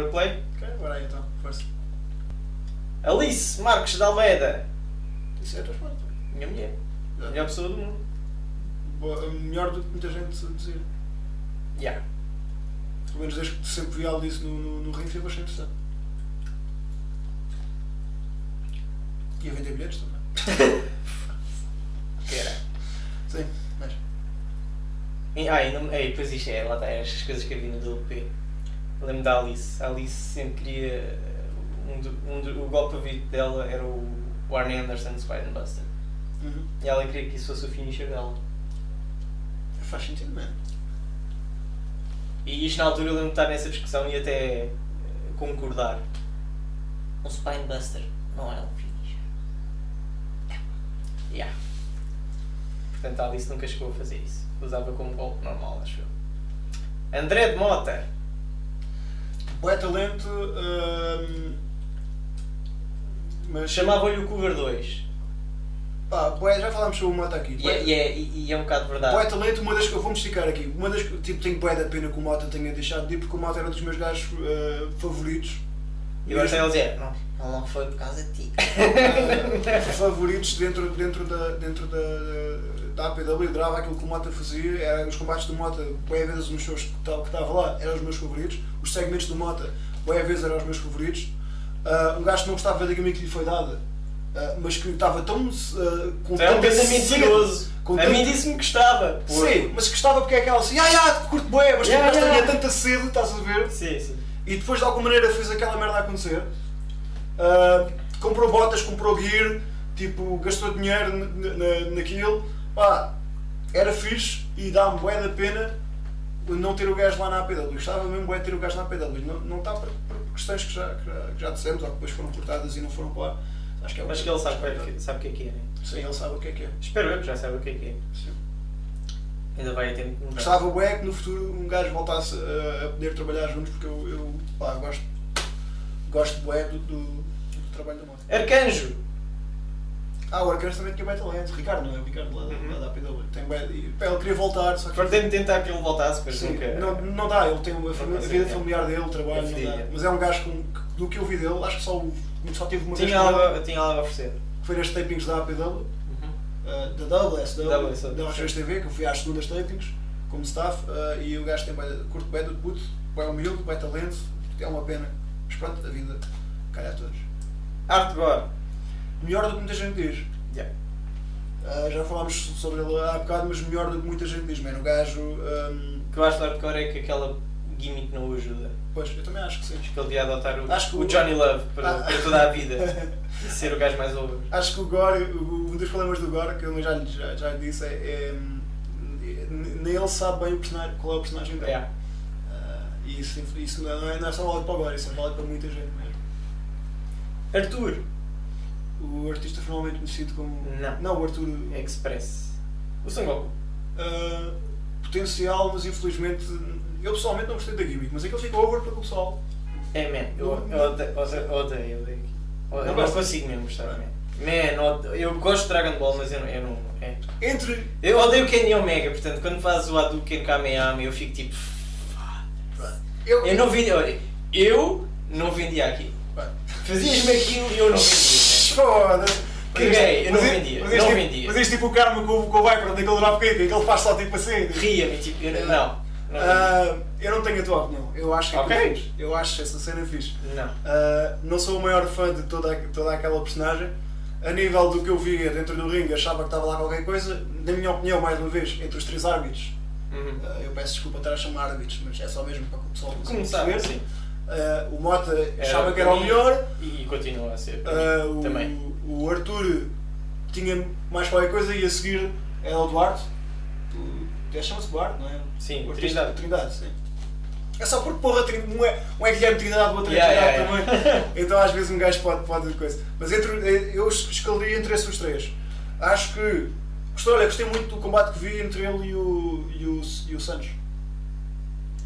Wordplay? Ok, bora aí então, força. Alice Marques de Almeida. Isso é a tua resposta. Minha mulher. A melhor pessoa do mundo. Boa- Melhor do que muita gente dizer. Yeah. Pelo menos desde que sempre vi algo disso no, no, no ringue, foi bastante interessante. E a vender bilhetes também. Que era. Sim, mas. Ah, e, não, e depois isto é, lá está, estas coisas que eu vi no DLP. Lembro da Alice. A Alice sempre queria. eh, Um do, um do, o golpe favorito dela era o, o Arnie Anderson Spider Buster. Uhum. E ela queria que isso fosse o finisher dela. Faz sentido, mano. E isto na altura eu lembro de estar nessa discussão e até eh, concordar. Um Spinebuster não é um finisher. Yeah. Portanto a Alice nunca chegou a fazer isso. Usava como golpe normal, acho eu. André de Mota. Boé talento. hum, mas. Chamavam-lhe o Cougar 2. Pá, bué, já falámos sobre o Mota aqui. E é, e, é, e é um bocado verdade. Boé talento, uma das que eu vou-me esticar aqui. Uma das que tipo, tenho boé da pena que o Mota tenha deixado de ir, porque o Mota era um dos meus gajos eh, favoritos. E agora está ele a dizer, não, não, foi por causa de ti. Eh, favoritos dentro, dentro, da, dentro da, da APW, eu adorava aquilo que o Mota fazia, era os combates do Mota, boé vezes os shows que estava lá eram os meus favoritos, os segmentos do Mota, boé vezes eram os meus favoritos. Ah, um gajo que não gostava da gimmick que lhe foi dada, ah, mas que estava tão. ah, com Tu é um mentiroso. com A tanta- mim disse-me que gostava. Sim, mas gostava porque é aquela assim, ah, já, curto boé, mas Yeah, yeah, yeah. tinha tanta sede, estás a ver? Sim, sim. E depois de alguma maneira fez aquela merda acontecer. Ah, comprou botas, comprou gear, tipo, gastou dinheiro na, na, naquilo. Pá, era fixe e dá-me bué da pena não ter o gajo lá na APW. Gostava mesmo bué de ter o gajo na APW. Não, não está por, por questões que já, que, já, que já dissemos ou que depois foram cortadas e não foram para lá. Acho que é Mas que ele sabe, o que é- sabe o que é que é, né? Sim, ele sabe o que é que é. Espero eu que já saiba o que é que é. Sim. Ainda vai a tempo. Gostava bué que no futuro um gajo voltasse a, a poder trabalhar juntos porque eu, eu pá, gosto, gosto bué do, do, do trabalho da moto. Arcanjo! Ah, o Arcanjo também tinha bem talento. Ricardo, não é? O Ricardo lá, da- Uhum. da APW. Tem ele queria voltar, só que. Fartei-me tentar que ele voltasse, mas Sim, nunca. não, não dá, ele tem a Sim, vida é. familiar dele, o trabalho, não dá. é. Mas é um gajo com, que, do que eu vi dele, acho que só, só tive uma Tinha vez algo, ele, eu tinha algo a oferecer. foi nas tapings da APW, Uhum. uh, da WSW, da Regiões TV, que eu fui às segundas tapings, como staff, uh, e o gajo tem curto bem do puto, bem humilde, bem talento, é uma pena. Mas pronto, a vida cai a todos. Art God. Melhor do que muita gente diz. Yeah. Uh, já falámos sobre ele há bocado, mas melhor do que muita gente diz, mano. O gajo. um, O que eu acho de hardcore é que aquela gimmick não o ajuda. pois, eu também acho que sim. Acho que ele devia adotar o, Acho que o o- Johnny Love para, Ah. para toda a vida. Ser o gajo mais over. Acho que o Gore, um dos problemas do Gore, que eu já, lhe- já, já disse, é, é, Nem ele sabe bem o personagem, qual é o personagem dele. Yeah. Uh, e isso, isso não, é, não é só válido para o Gore, isso é válido para muita gente mesmo. Arthur. O artista formalmente conhecido como. Não. Não, o Arthur. Express. O Son Goku. Uh, potencial, mas infelizmente. Eu pessoalmente não gostei da gimmick, mas aquele ficou over pelo pessoal. É, man. Eu, odeio, odeio, odeio, odeio. Eu Não não, consigo mesmo gostar, man. Man, eu gosto de Dragon Ball, mas eu não. Eu, não, é. Entre. eu odeio o Kenny Omega, portanto, quando fazes o Hadouken Kamehameha, eu fico tipo. Eu, Eu não vendia. Olha, eu não vendia aquilo. Fazias-me aquilo e eu não vendia, Foda-se. Caguei, eu não vendia, mas este tipo- vendia. Mas este tipo o karma com, o- Viper, daquele dropkick, que ele faz só tipo assim. Ria-me, tipo, eu não. Não. não Ah, eu não tenho a tua opinião. Eu acho que Ok. é fixe. Eu acho essa cena fixe. não. Ah, não sou o maior fã de toda, toda aquela personagem. A nível do que eu via dentro do ringue, achava que estava lá qualquer coisa. Na minha opinião, mais uma vez, entre os três árbitros, Uhum. ah, eu peço desculpa estar a chamar árbitros, mas é só mesmo para que o pessoal perceber. sim. Ah, o Mota Era achava que era o melhor. E, e continua a ser. mim, o, Também. o Arthur tinha mais qualquer coisa e a seguir é o Duarte. Chama-se Duarte, não é? Sim, o Trindade. Trindade, sim. É só porque porra, um é, um é Guilherme Trindade, o outro é Yeah, Trindade yeah, também. Então às vezes um gajo pode, pode coisa. Mas entre, eu escolheria entre esses três. Acho que. Gostei, olha, gostei muito do combate que vi entre ele e o, e o, e o Santos.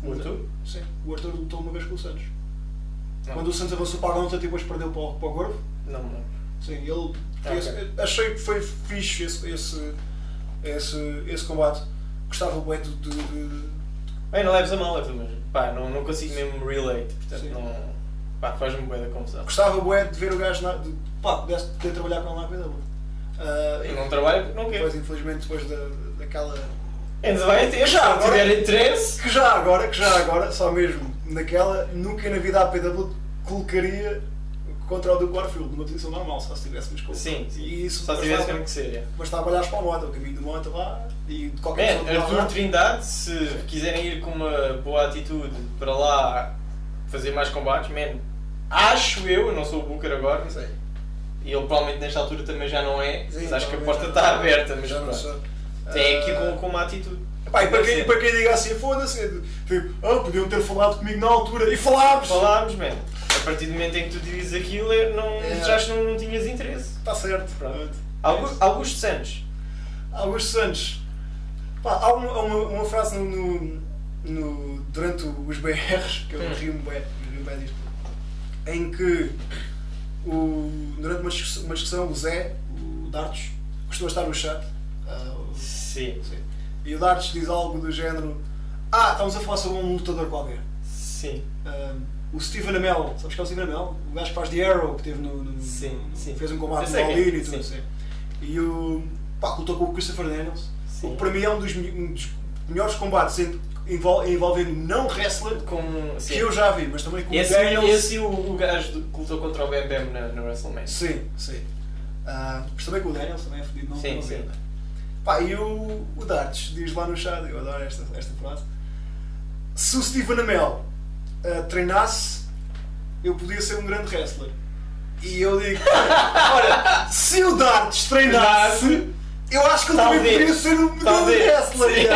O Arthur? Sim, o Arthur lutou uma vez com o Santos. Não. Quando o Santos avançou para a luta e depois perdeu para o, para o Corvo. Não lembro. Sim, ele. Ah, esse- ok. achei que foi fixe esse, esse, esse, esse combate. Gostava bem de, de, de- Bem, não leves a mal, Arthur, mas pá, não, não consigo mesmo relate, portanto Sim. não. pá, faz-me bué da confusão. Gostava bué de ver o gajo na, de, pá, poder trabalhar com ele na APW. Uh, Eu não trabalho porque não quero. Depois, infelizmente, depois da, daquela. Ainda vai ter, Já, agora- tiver interesse. Que já agora, que já agora, só mesmo naquela, nunca na vida a APW colocaria contra o Duke Warfield numa posição normal, só se tivéssemos com Sim, sim. E isso Só se tivesse mesmo que ser. é. bastava olhares para o moto, o caminho do moto lá e de qualquer Man, pessoa que lá Arthur. Trindade, se quiserem ir com uma boa atitude para lá fazer mais combates, man, acho eu, eu não sou o Booker agora, Sei. e ele provavelmente nesta altura também já não é, Sim, mas acho que a porta está não- aberta, mas não pronto. Tem aqui com, com uma atitude. Pá, e para quem, para quem diga assim, foda-se, tipo, ah, podiam ter falado comigo na altura e falámos! Falámos, man. A partir do momento em que tu dizes aquilo, é- não, É. já acho que não, não tinhas interesse. Está certo. Pronto. Pronto. Augusto, Augusto Santos. Augusto Santos. Pá, há uma, há uma, uma frase no, no- no- durante os BRs, que eu Hum. rio-me bem, rio bem disto, em que o, durante uma discussão, uma discussão o Zé, o Dartos, costuma estar no chat. ah, Sim. sim. E o Dartos diz algo do género: Ah, estamos a falar sobre um lutador qualquer. Sim. Ah, o Steven Amell, sabes que é o Steven Amell? O gajo que faz The Arrow, que teve no. no- Sim, no- sim. Fez um combate no é, All In e tudo sim. assim. E o. pá, lutou com o Christopher Daniels. Sim. O que para mim é um dos, um dos melhores combates en- envol- envolvendo não wrestler Com, sim. que eu já vi, mas também com Esse, o Daniels. esse e o, o gajo que lutou contra o Bam Bam na, na WrestleMania. Sim, sim. Ah, mas também com o Daniels, também é fodido, não Sim, não sim. né? Pá, e o, o Darts diz lá no chat, eu adoro esta, esta frase: Se o Steven Amell ah, treinasse, eu podia ser um grande wrestler. E eu digo: Olha, se o Darts treinasse, eu acho que ele também poderia ser um grande wrestler.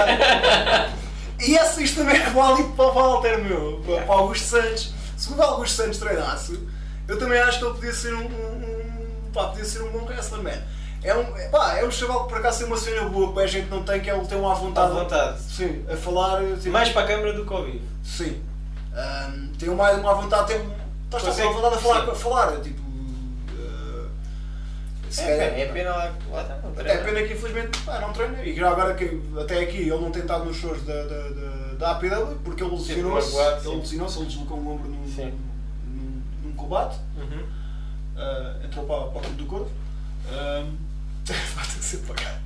E essa, isto também é válido para o Walter, meu, para o Augusto Santos. Se o Augusto Santos treinasse, eu também acho que ele podia ser um, um, um- pá, podia ser um bom wrestler, man. É um, é, pá, é um chaval que por acaso tem uma cena boa que a gente não tem, que é ele ter uma À vontade. vontade. Sim, a falar. Tipo, Mais para a câmara do que ao vivo. Sim. Ahm, tem uma, uma vontade, tem. Estás com Consegue- uma vontade a falar, a falar tipo. ah, se É calhar- pena, é pena lá, lá está. não é pena que infelizmente pá, não treina e já agora que até aqui ele não tem estado nos shows da, da, da, da APW porque ele lesionou-se, ele lesionou-se, ele deslocou um ombro num, Sim. num, num combate, Uhum. ah, entrou para, para o clube do corpo. Ahm, vai ter que ser pagado.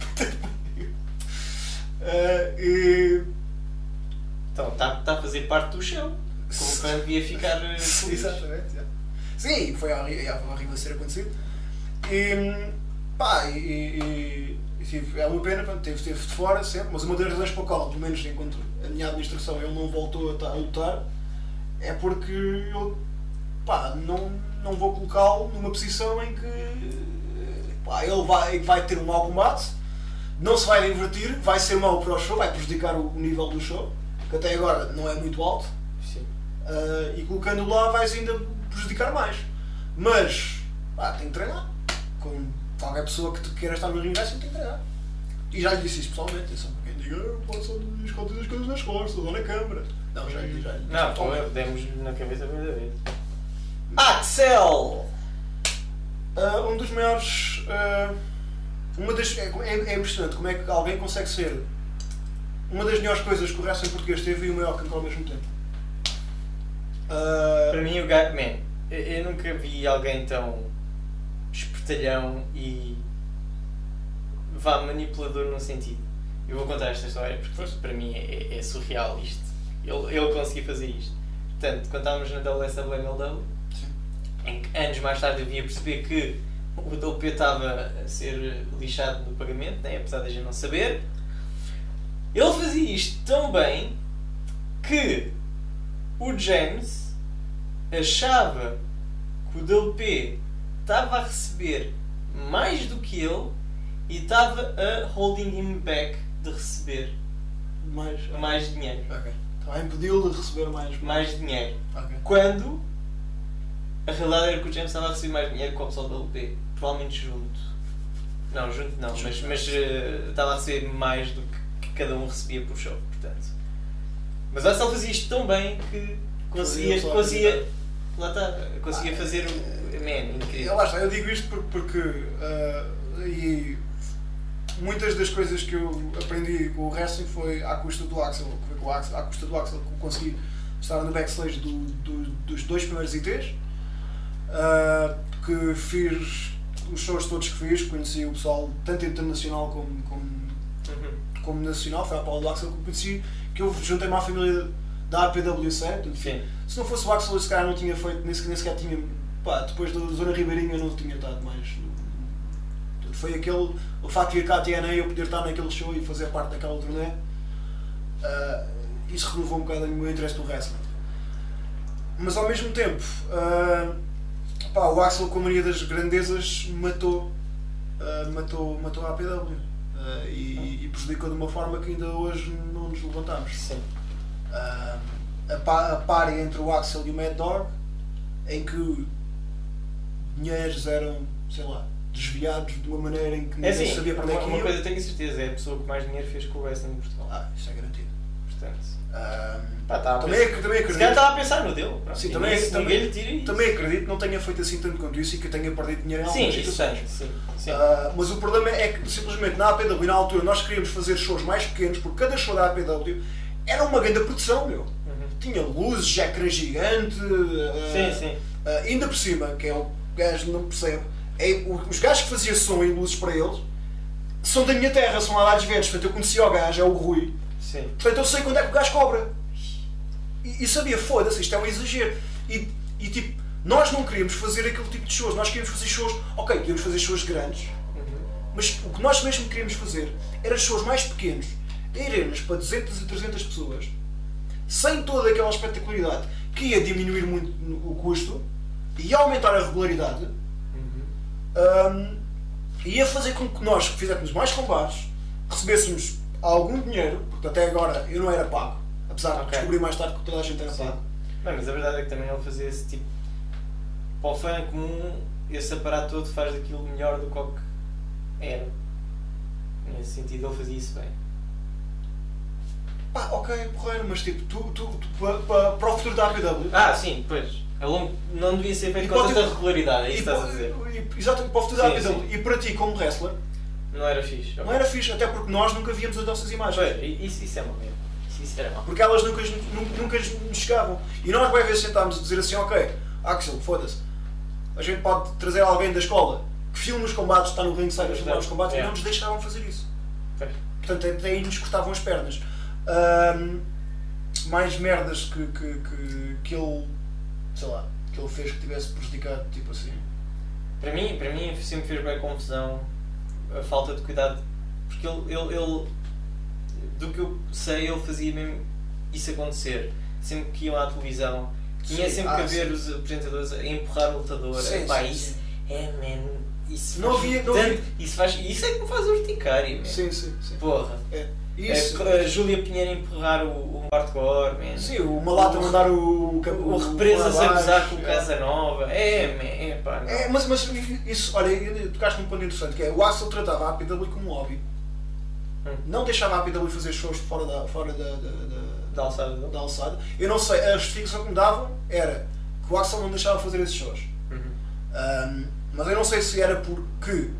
Ah, e Então, está tá a fazer parte do show. Como fã devia ficar eh, Sim. Exatamente, já. Sim, foi horrível, foi horrível ser acontecido. E pá, e, e, e tive- é uma pena, pronto, teve, teve de fora sempre, mas uma das razões para a qual, pelo menos enquanto a minha administração, ele não voltou a, a lutar é porque eu pá, não, não vou colocá-lo numa posição em que pá, ele vai, vai ter um mau combate, não se vai divertir, vai ser mau para o show, vai prejudicar o, o nível do show, que até agora não é muito alto. Sim. Uh, e colocando lá vais ainda prejudicar mais. Mas pá, tem que treinar. Com qualquer pessoa que te queira estar no ringue wrestling tem que treinar. E já lhe disse isso pessoalmente, atenção para quem diga, "Ah, pode só esconder as coisas nas costas ou na câmara. Não, já lhe disse. Não, pessoalmente. pô, demos na cabeça a primeira vez. Axel! Uh, um dos maiores. uh, uma das, é, é- é impressionante como é que alguém consegue ser uma das melhores coisas que o wrestling português teve e o maior cancro ao mesmo tempo. Uh, Para mim, o gajo. Man, eu, eu nunca vi alguém tão espertalhão e. vá manipulador num sentido. Eu vou contar esta história porque Força. para mim é, é surreal isto. Ele, ele conseguiu fazer isto. Portanto, quando estávamos na WSWMLW, sim. Em que anos mais tarde eu vinha perceber que o WP estava a ser lixado no pagamento, né? apesar da gente não saber. Ele fazia isto tão bem que o James achava que o WP estava a receber mais do que ele e estava a holding him back de receber mais, mais dinheiro. Ok. Então impediu-lo de receber mais. Mais dinheiro. Ok. Quando a realidade era que o James estava a receber mais dinheiro que o pessoal da LP. Provavelmente junto. Não, junto não, mas, Junto. mas eh, estava a receber mais do que, que cada um recebia por show, portanto. Mas o Axel fazia isto tão bem que conseguia. Conseguia lá está, conseguia Ah, fazer o. Man, incrível. Eu, lá está, eu digo isto por- porque, ah, e muitas das coisas que eu aprendi com o wrestling foi à custa do Axel, foi com o Axel à custa do Axel que eu consegui estava no backstage do, do- dos dois primeiros ITs, ah, que fiz os shows todos que fiz, conheci o pessoal tanto internacional como, como, Uhum. como nacional, foi a Paula do Axel que eu conheci, que eu juntei-me à família da APWC, Sim. se não fosse o Axel, eu se calhar não tinha feito, nem sequer, nem sequer tinha. Pá, depois da Zona Ribeirinha eu não tinha estado mais. Foi aquele. O facto de vir cá à TNA eu poder estar naquele show e fazer parte daquela turnê. ah, isso renovou um bocado o meu interesse no wrestling. Mas ao mesmo tempo, ah, pá, o Axel, com a mania das grandezas, matou, ah, matou, matou a APW. ah, e, e prejudicou de uma forma que ainda hoje não nos levantamos Sim. ah, a, pa- a par entre o Axel e o Mad Dog, em que dinheiros eram, sei lá, desviados de uma maneira em que É ninguém assim, sabia para onde é que uma coisa tenho certeza, é a pessoa que mais dinheiro fez com o wrestling em Portugal. Ah, isso é garantido. Portanto, Pá, também, pensar- também se calhar acredito. estava a pensar no dele. pronto. Sim, também- ninguém- também- ninguém tira isso. Também acredito que não tenha feito assim tanto quanto isso e que tenha perdido dinheiro em Sim, algumas isso situações. tem, sim. sim. Ah, mas o problema é que simplesmente na APW, na altura, nós queríamos fazer shows mais pequenos, porque cada show da APW era uma grande produção, meu. Uhum. Tinha luzes, ecrã gigante. ah, Sim, sim. ah, ainda por cima, que é o gajo não percebe, é, os gajos que faziam som e luzes para eles são da minha terra, são lá de verdes. Portanto, eu conhecia o gajo, é o Rui. Sim. Portanto, eu sei quando é que o gajo cobra. E, e sabia, foda-se, isto é um exagero. E, e tipo, nós não queríamos fazer aquele tipo de shows, nós queríamos fazer shows, ok, queríamos fazer shows grandes, Uhum. mas o que nós mesmo queríamos fazer era shows mais pequenos, em arenas para 200 e 300 pessoas, sem toda aquela espetacularidade que ia diminuir muito o custo e ia aumentar a regularidade Uhum. hum, e ia fazer com que nós fizéssemos mais combates recebêssemos algum dinheiro, porque até agora eu não era pago, apesar de Ok. descobrir mais tarde que toda a gente era Sim. pago. Bem, mas a verdade é que também ele fazia esse tipo. Para o fã comum, esse aparato todo faz daquilo melhor do que o que era. Nesse sentido, ele fazia isso bem. Pá, ok, porreiro, mas tipo, tu, tu, tu pa- pa- para o futuro da APW. Ah, sim, pois. A longo, não devia ser feito com tanta regularidade, é isso que estás a dizer. exatamente, para o futuro da APW. E para ti, como wrestler, Não era fixe. não era fixe, até porque nós nunca víamos as nossas imagens. Pois, isso, isso é uma merda. Isso, era mau. Porque elas nunca, nunca, nunca nos chegavam. E nós, bem vezes, sentámos a dizer assim: ok, Axel, foda-se. A gente pode trazer alguém da escola que filme os combates, está no ringside a filmar os combates, e É. não nos deixavam fazer isso. Pois. Portanto, até aí nos cortavam as pernas. Ahm, mais merdas que, que, que, que ele, sei lá, que ele fez que tivesse prejudicado, tipo assim. Para mim, para mim sempre fez bem confusão a falta de cuidado. Porque ele, ele, ele- do que eu sei, ele fazia mesmo isso acontecer. Sempre que iam à televisão, tinha Sim, sempre ah, que haver sim. os apresentadores a empurrar o lutador. Sim, Epá, sim, isso é, man, isso Não havia- não tanto- havia- Isso, faz, isso é que me faz urticária, man. Sim, sim, sim. Porra. É. Isso. É, a Júlia Pinheiro empurrar o, o hardcore, man. Sim, o Malata mandar o. O, Represas a gozar com o é. Casanova. É, man, é pá, não. É, mas, mas isso, olha, tocaste num ponto interessante, que é o Axel tratava a APW como um hobby. Hum. Não deixava a APW fazer shows fora da, fora da, da, da, Da alçada dele. da alçada. Eu não sei, a justificação que me davam era que o Axel não deixava fazer esses shows. Uhum. Ahm, mas eu não sei se era porque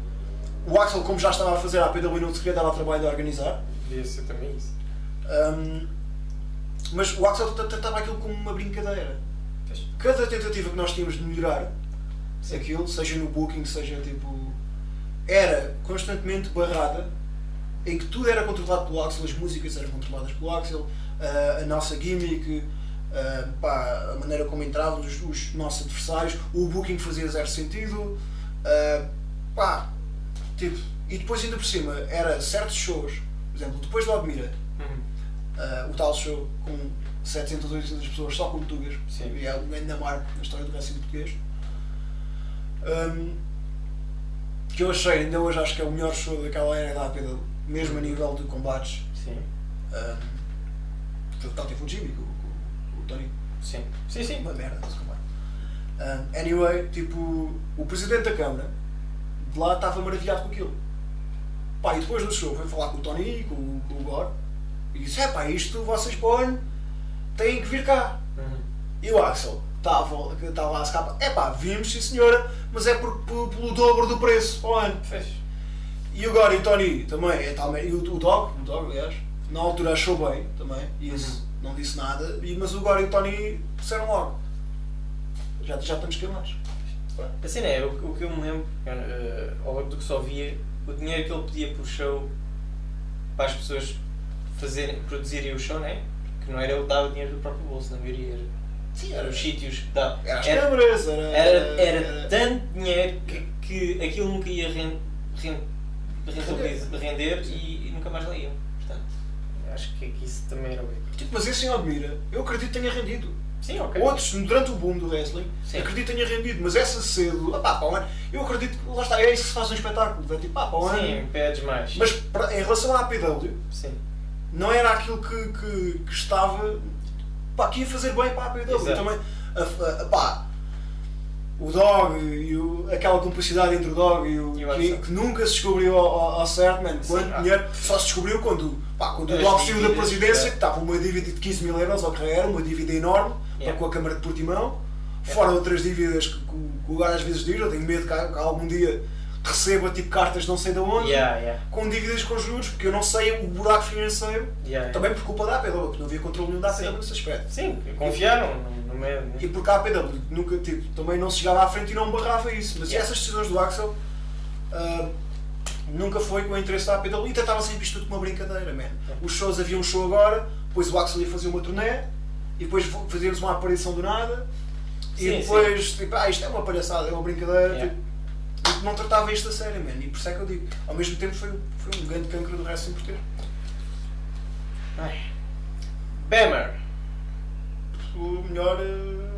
o Axel, como já estava a fazer a APW, não se queria dar ao trabalho de organizar. Devia ser também isso. Ahm, mas o Axel tra- tratava aquilo como uma brincadeira. Cada tentativa que nós tínhamos de melhorar Sim. aquilo, seja no booking, seja tipo. era constantemente barrada, em que tudo era controlado pelo Axel, as músicas eram controladas pelo Axel, ah, a nossa gimmick, ah, pá, a maneira como entrávamos, os, os nossos adversários, o booking fazia zero sentido, ah, pá, tipo, e depois ainda por cima, era certos shows, exemplo, depois do Admira, Uhum. ah, o tal show com 700 ou 800 pessoas só com Sim. e é um grande marco na história do wrestling português. Ahm, que eu achei, ainda hoje acho que é o melhor show daquela era da APW, mesmo a nível de combates. Sim. Um, foi o Tati Fujimi, com, com, com o Tony. Sim. Sim, sim. Uma merda esse combate. Um, anyway, tipo, o presidente da Câmara de lá estava maravilhado com aquilo. Pá, e depois do show foi falar com o Tony, com, o- com o Gore, e disse: é pá, isto vocês põem, têm que vir cá. Uhum. E o Axel estava estava lá a escapar. É pá, vimos, sim senhora, mas é por, por- pelo dobro do preço ao ano. Fez. E o Gore e o Tony também, é tal, e o, o Dog, o Dog, aliás, na altura achou bem também, e isso não disse nada, e, mas o Gore e o Tony disseram logo. Já, já estamos queimados. A cena é, o, o que eu me lembro, uh, ou do que só via, o dinheiro que ele pedia por show para as pessoas fazerem, produzirem o show, né? Que não era ele dar o dinheiro do próprio bolso, na maioria era. Sim, Eram os sítios que dá. Era as Era, câmaras, era. era, era tanto dinheiro que, que aquilo nunca ia ren, ren, rentabilizar- render e, e nunca mais lá iam. Portanto, acho que, que isso também era o erro. Tipo, mas esse em Admira, eu acredito que tenha rendido. Sim, ok. Outros, durante o boom do wrestling, Sim. acredito tenha rendido, mas essa cedo, ah, pá, para o ano, eu acredito que lá está, é isso que se faz um espetáculo. É tipo, pá, para o ano. Sim, pedes mais. Mas para- em relação à APW, Sim. não era aquilo que, que, que estava. pá, que ia fazer bem para a APW. Exato. Também, a, a- pá, o Dog e o- aquela complicidade entre o Dog e o. E o que, que nunca se descobriu ao, ao, ao certo, man. Sim, Quanto ah. dinheiro. Só se descobriu quando, pá, quando o Dog saiu da presidência, é. que estava uma dívida de 15 mil euros, ou que era, uma dívida enorme, Yeah. com a Câmara de Portimão. É. Fora outras dívidas que, que o- que gajo às vezes diz, eu tenho medo que, que algum dia receba tipo cartas não sei de onde, Yeah, yeah, com dívidas com juros, porque eu não sei o buraco financeiro, yeah, yeah. também por culpa da APW, porque não havia controle nenhum da APW nesse aspecto. Sim, confiaram no, meio. né? E porque a APW nunca, tipo, também não se chegava à frente e não barrava isso. Mas Yeah. essas decisões do Axel ah, nunca foi com o interesse da APW e tratava sempre isto tudo como uma brincadeira, man. Os shows, havia um show agora, depois o Axel ia fazer uma turnê, e depois fazíamos uma aparição do nada, e Sim, depois, tipo, ah, isto é uma palhaçada, é uma brincadeira. Yeah. Tipo, não tratava isto a sério, man. E por isso é que eu digo, ao mesmo tempo foi, foi um grande cancro do wrestling por ter. Ai. Bammer. o melhor eh,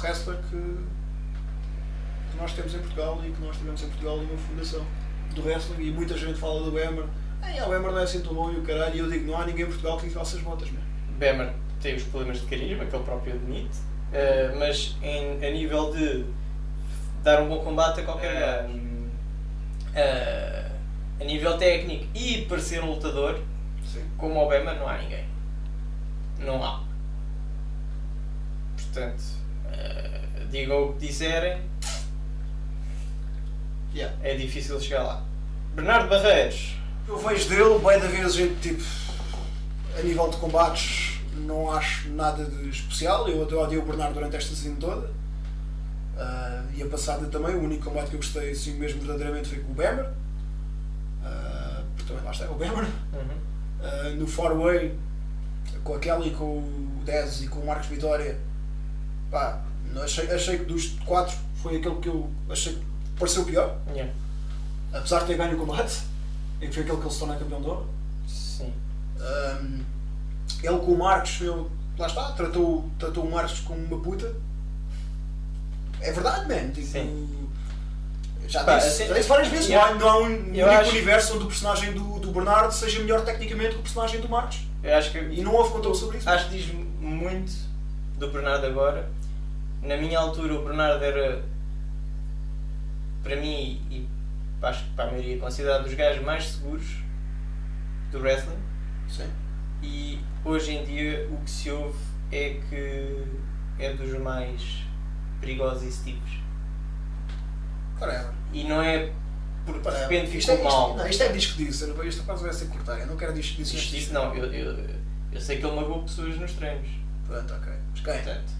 wrestler que, que nós temos em Portugal e que nós tivemos em Portugal numa fundação do wrestling e muita gente fala do Hammer. Ai, ah, o Hammer não é assim tão bom e o caralho, e eu digo, não há ninguém em Portugal que lhe faça as botas, mano. Bammer tem os problemas de carisma, que ele próprio admite, eh, mas em, a nível de dar um bom combate a qualquer É. gajo, eh, a nível técnico e parecer um lutador, Sim. como o Bammer, não há ninguém. Não há. Portanto, eh, digam o que disserem, Yeah. é difícil chegar lá. Bernardo Barreiros. Eu vejo dele, bem da vez, gente, tipo, a nível de combates, não acho nada de especial. Eu até odiei o Bernardo durante esta season toda. Ah, e a passada também, o único combate que eu gostei assim mesmo verdadeiramente foi com o Bammer. Ah, porque também lá está, é o Bammer. Uh, no Four Way com a Kelly, com o Dez e com o Marcos Vitória pá, achei, achei que dos quatro foi aquele que eu achei que pareceu pior Yeah. apesar de ter ganho o combate que foi aquele que ele se torna campeão de ouro Sim. Um, ele com o Marcos eu, lá está, tratou, tratou o Marcos como uma puta é verdade man tipo, Sim. já Pá, disse, assim, já disse várias vezes não há, um único acho- universo onde o personagem do, do Bernardo seja melhor tecnicamente que o personagem do Marcos Eu acho que e não houve controle sobre isso Acho que diz muito do Bernardo agora. Na minha altura, o Bernardo era, para mim e acho que para a maioria, considerado dos gajos mais seguros do wrestling. Sim. E hoje em dia, o que se ouve é que é dos mais perigosos e tipos. Whatever. E não é porque de repente isto, é, ficou isto, mal. não, isto é disco disso, eu não- isto quase vai ser cortar, eu não quero disco disso. Isto, isto não, eu, eu, eu sei que ele magoou pessoas nos treinos. Pronto, ok. Mas quem? Portanto,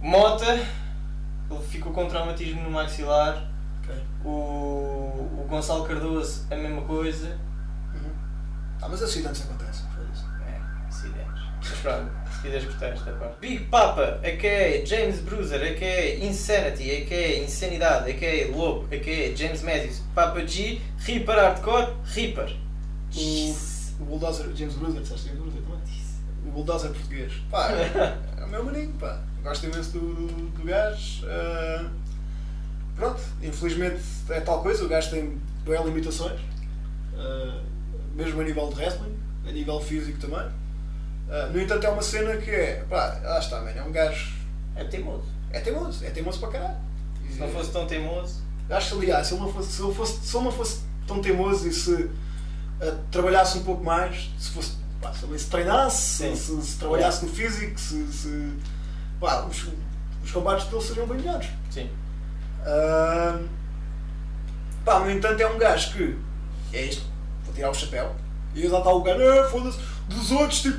Mota, ele ficou com traumatismo no maxilar. Ok. O, o Gonçalo Cardoso, a mesma coisa. Ah, mas acidentes acontecem, foi isso. É, acidentes. Mas pronto, se quiseres cortar esta parte. Big Papa, a.k.a. James Bruiser, a.k.a. Insanity, a.k.a. Insanidade, a.k.a. Lobo, a.k.a. James Matthews, Papa G, Reaper Hardcore, Reaper. O, o Bulldozer, James Bruiser, disseste James Bruiser também? O Bulldozer português. Pá, é, é o meu maninho, pá. Gosto imenso do, do, do gajo. ah, pronto, infelizmente é tal coisa, o gajo tem bem limitações. ah, mesmo a nível de wrestling, a nível físico também. Ah, no entanto, é uma cena que é, pá, lá está, man, é um gajo. É teimoso. É teimoso, é teimoso para caralho. Se não fosse tão teimoso, Acho que aliás, se ele não fosse, se fosse, se não fosse tão teimoso e se eh, trabalhasse um pouco mais, se fosse pá, se se treinasse, se, se trabalhasse no físico, se, se pá, os, os combates dele seriam bem melhores. sim. Ah, pá, no entanto é um gajo que é isto, tirar o chapéu, e já está o gajo, ah, foda-se, dos outros, tipo,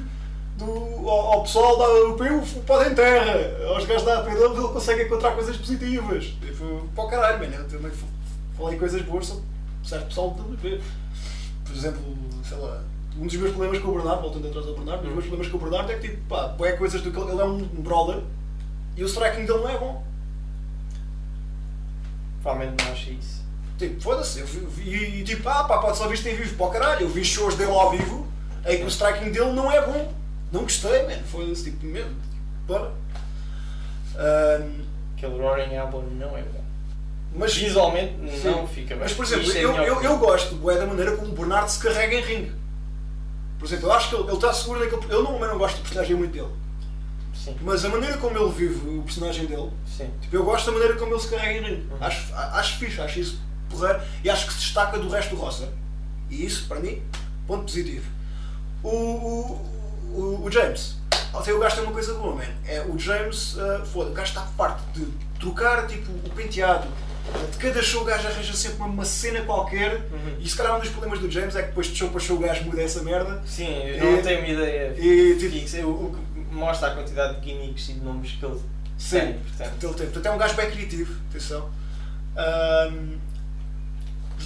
do, ao, ao pessoal da API, o pode em terra. Aos gajos da APW ele consegue encontrar coisas positivas. Tipo, para o caralho, mano. Eu também falei coisas boas sobre certo pessoal da API. Por exemplo, sei lá, um dos meus problemas com o Bernardo, voltando atrás do Bernardo, um dos meus problemas com o Bernardo é que, tipo, pá, é coisas do que ele é um, um brawler e o striking dele não é bom. Provavelmente não acho isso. Tipo, foda-se, eu vi, e tipo, ah pá, pode só visto em vivo para o caralho. Eu vi shows dele ao vivo em que o striking dele não é bom. Não gostei, mano. Foda-se, tipo, mesmo. Tipo, bora. Ahm, Aquele Roaring Elbow não é bom. mas, Visualmente sim. não fica bem. mas, por exemplo, é eu, eu, eu gosto bué, da maneira como o Bernardo se carrega em ringue. Por exemplo, eu acho que ele ele está seguro daquele. Eu não, eu não gosto do personagem muito dele. Sim, Mas a maneira como ele vive o personagem dele sim. Tipo, eu gosto da maneira como ele se carrega em ringue. Uhum. Acho, acho fixe, acho isso porreiro e acho que se destaca do resto do roster. E isso, para mim, ponto positivo. O, o, o, o James, até o gajo tem uma coisa boa, man. É, o James, uh, foda, o gajo está farto de trocar tipo, o penteado. De cada show o gajo arranja sempre uma, uma cena qualquer Uhum. e se calhar um dos problemas do James é que depois de show para show o gajo muda essa merda. Sim, eu não E- tenho uma ideia E tipo, fixa. O, o que mostra a quantidade de gimmicks e de nomes que ele sim, tem, portanto. ele tem. Portanto, é um gajo bem criativo, atenção. Mas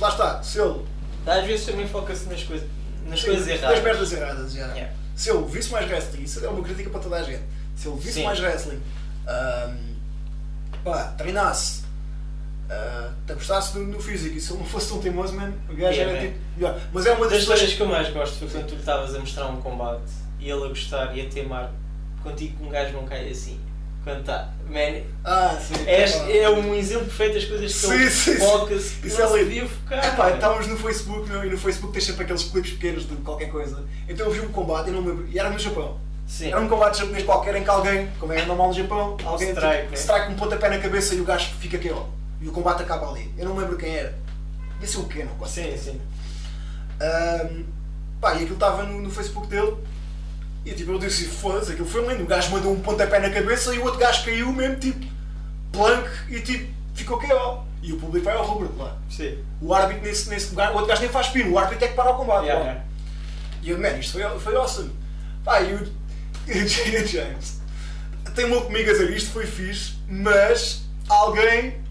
lá está, se ele Às vezes também foca-se nas coisas, nas Sim, coisas nas erradas. merdas erradas, já. Yeah. Se eu visse mais wrestling, isso é uma crítica para toda a gente. Se eu visse Sim. mais wrestling, ahm, pá, treinasse, ah, apostasse no, no físico e se ele não fosse tão teimoso, man, o gajo Yeah, era tipo. Mas é uma das Das pessoas. coisas que eu mais gosto foi quando tu lhe estavas a mostrar um combate e ele a gostar e a teimar contigo que um gajo não cai assim. Quando está. Man, Ah, sim. és, pá. é um exemplo perfeito das coisas que Sim, foca-se que Isso não é se devia focar. É pá, man. estávamos no Facebook meu, e no Facebook tens sempre aqueles clipes pequenos de qualquer coisa. Então eu vi um combate, eu não me lembro, e era no Japão. Sim. Era um combate japonês qualquer em que alguém, como é normal no Japão, alguém strike, tipo, né? strike um pontapé na cabeça e o gajo fica aqui, ó. E o combate acaba ali. Eu não me lembro quem era. Ia ser o não posso Sim, sim. Ahm, pá, e aquilo estava no, no Facebook dele. E tipo, eu disse, foda-se, aquilo foi lindo. O gajo mandou um pontapé na cabeça e o outro gajo caiu mesmo, tipo, blanco e tipo, ficou ó E o público vai ao rubro, claro. Sim. O árbitro nesse, nesse lugar, o outro gajo nem faz pino, o árbitro é que para o combate. Yeah, yeah. E eu, man, isto foi, foi awesome. Pá, e o, e o James tem-me comigo a dizer isto foi fixe, mas alguém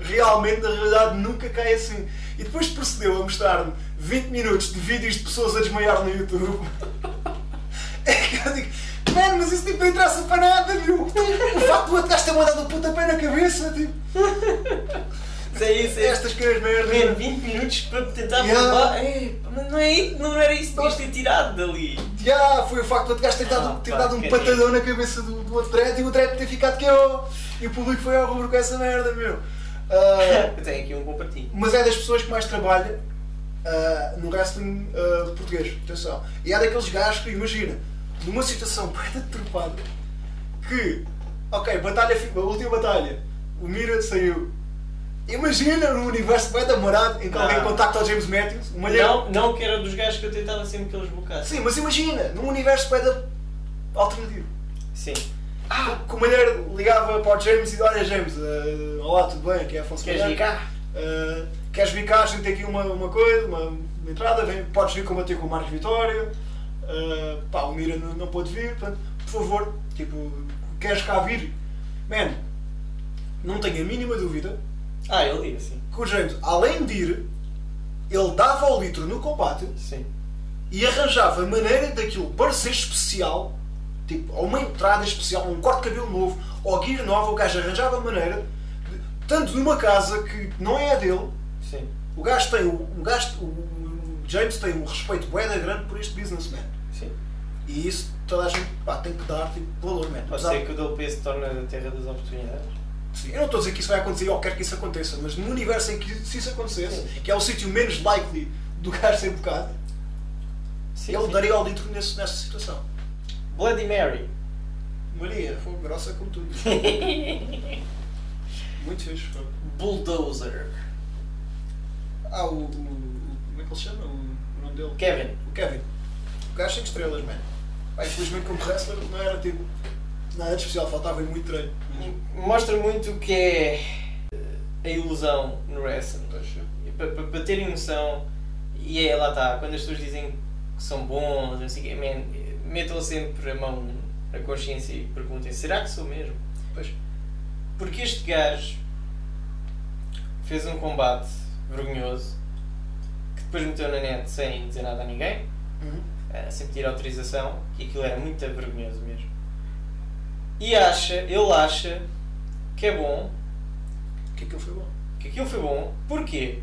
realmente, na realidade, nunca cai assim. E depois procedeu a mostrar-me 20 minutos de vídeos de pessoas a desmaiar no YouTube. É que eu digo, mano, mas isso tipo, não interessa para nada, meu. O facto do outro gajo ter mandado um pontapé na cabeça, tipo. Isso é isso. É Estas que as merdas. Man, 20 minutos para tentar Yeah. provar. É, mas não, é, não era isso que devias ter tirado dali. Já, foi o facto do outro gajo ter dado, Ah, ter pá, dado um patadão na cabeça do, do outro dread e o dread ter ficado que eu. E o público foi ao rubro com essa merda, meu. Ah, Eu tenho aqui um bom para ti. mas é das pessoas que mais trabalha ah, no wrestling ah, português, atenção. E é daqueles gajos que, imagina, numa situação bem deturpada, que, ok, batalha, a última batalha, o Mira saiu. Imagina no universo bem demorado em que alguém contacta o James Matthews, mulher. Não, não que era dos gajos que eu tentava sempre que eles bocassem. Sim, mas imagina, num universo bem da- alternativo. Sim. Ah, que a mulher ligava para o James e olha James, eh, olá, tudo bem? Aqui é Afonso Queres vir cá? Eh, queres vir cá? A gente tem aqui uma, uma coisa, uma, uma entrada, vem, podes vir combater com o Marcos Vitória. Eh, pá, o Mira não, não pôde vir, portanto, por favor, tipo, queres cá vir? Man, não tenho a mínima dúvida Ah, ele ia, sim. que o James, além de ir, ele dava o litro no combate Sim. e arranjava maneira daquilo parecer especial, tipo, ou uma entrada especial, um corte de cabelo novo, ou gear nova, o gajo arranjava maneira, de, tanto numa casa que não é a dele, Sim. o gajo tem, o, o, gajo, o, o James tem um respeito bué grande por este businessman. E isso toda a gente pá, tem que dar tipo, valor, man. Pode Apesar- ser que o DLP se torne a terra das oportunidades. Sim, eu não estou a dizer que isso vai acontecer ou quero que isso aconteça, mas no universo em que se isso acontecesse, Sim. que é o sítio menos likely do gajo ser bocado, Sim, ele sim. daria ao litro nesse, nessa situação. Bloody Mary. Maria, foi grossa como tudo. Muito fixe. Foi. Bulldozer. Ah, o, o, Como é que ele se chama? O, o nome dele? Kevin. O Kevin. O gajo 5 estrelas, man. Pá, infelizmente, como wrestler, não era tipo. Nada de especial, faltava muito treino. Mostra muito o que é a ilusão no wrestling. Para, terem noção, e é lá está, quando as pessoas dizem que são bons, não sei man, metam sempre a mão na consciência e perguntem: será que sou mesmo? Pois. Porque este gajo fez um combate vergonhoso que depois meteu na net sem dizer nada a ninguém, Uhum. Sem pedir autorização, e aquilo era muito vergonhoso mesmo. E acha, ele acha que é bom, Que aquilo foi bom. que aquilo foi bom, porquê?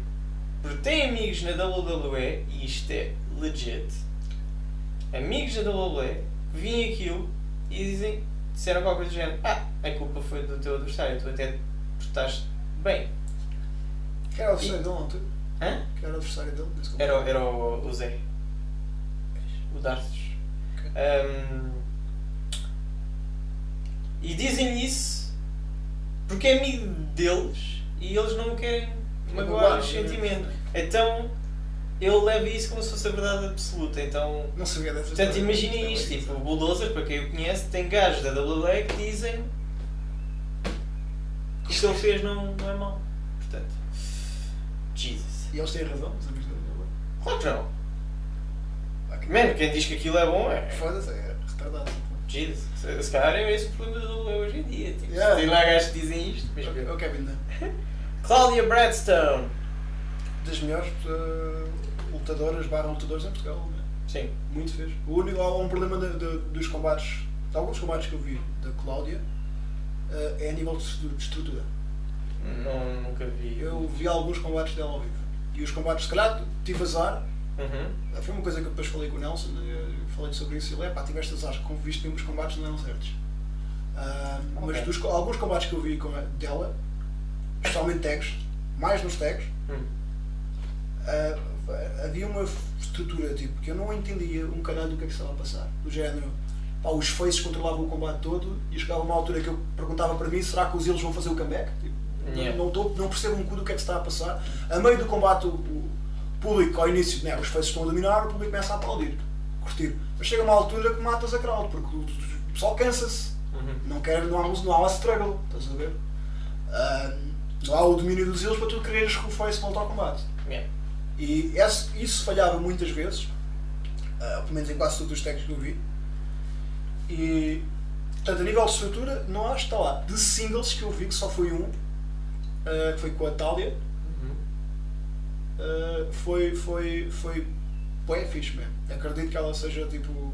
Porque tem amigos na WWE, e isto é legit, amigos na WWE que veem aquilo e dizem, disseram qualquer coisa do género, ah, a culpa foi do teu adversário, tu até portaste bem. Que era o adversário dele ontem? Hã? Que era o adversário dele? Era, o- era o, o Zé. O. Ahm, e dizem isso porque é amigo deles e eles não querem magoar os sentimentos. Então ele leva isso como se fosse a verdade absoluta. Então, Não sabia dessa portanto, imaginem isto: tipo, o Bulldozer, para quem o conhece, tem gajos da WWE que dizem que isto ele fez não, não é mau. Portanto, Jesus. E eles têm razão, os amigos dele. Claro que não. Mano, quem diz que aquilo é bom é. Foda-se, é retardado. Jesus. Se, se calhar é esse o problema do hoje em dia. Tipo, Yeah. Tem lá gajos que dizem isto. Mas Ok, né? Cláudia Bradstone. Das melhores uh, lutadoras barra lutadores em Portugal, né? Sim. Muito fez. O único, há um problema de- de- dos combates, de alguns combates que eu vi da Cláudia, uh, é a nível de de estrutura. Não, nunca vi. Eu vi alguns combates dela ao vivo. E os combates, se calhar, tive azar. Uhum. Foi uma coisa que eu depois falei com o Nelson, eh, falei sobre isso e ele, é pá, tiveste azar, como viste mesmo os combates não eram certos. Ah, Mas Ok. dos, alguns combates que eu vi com a, dela, especialmente tags, mais nos tags, Hum. ah, havia uma estrutura tipo, que eu não entendia um caralho do que é que estava a passar. Do género, pá, os faces controlavam o combate todo e chegava uma altura que eu perguntava para mim, será que os eles vão fazer o comeback? Tipo, Yeah. não, tô, não percebo um cu do que é que está a passar. A meio do combate, o público, ao início, né, os faces estão a dominar, o público começa a aplaudir, curtir. Mas chega uma altura que matas a crowd, porque o, pessoal cansa-se. Uhum. Não, quer, não, há, não há uma struggle, estás a ver? Ah, não há o domínio dos eles para tu quereres que o face volte ao combate. Yeah. E esse- isso falhava muitas vezes, ah, pelo menos em quase todos os técnicos que eu vi. E, portanto, a nível de estrutura, não acho que está lá. De singles que eu vi, que só foi um, ah, que foi com a Thalia. Ah, foi, foi, foi, foi fixe mesmo. Acredito que ela seja tipo.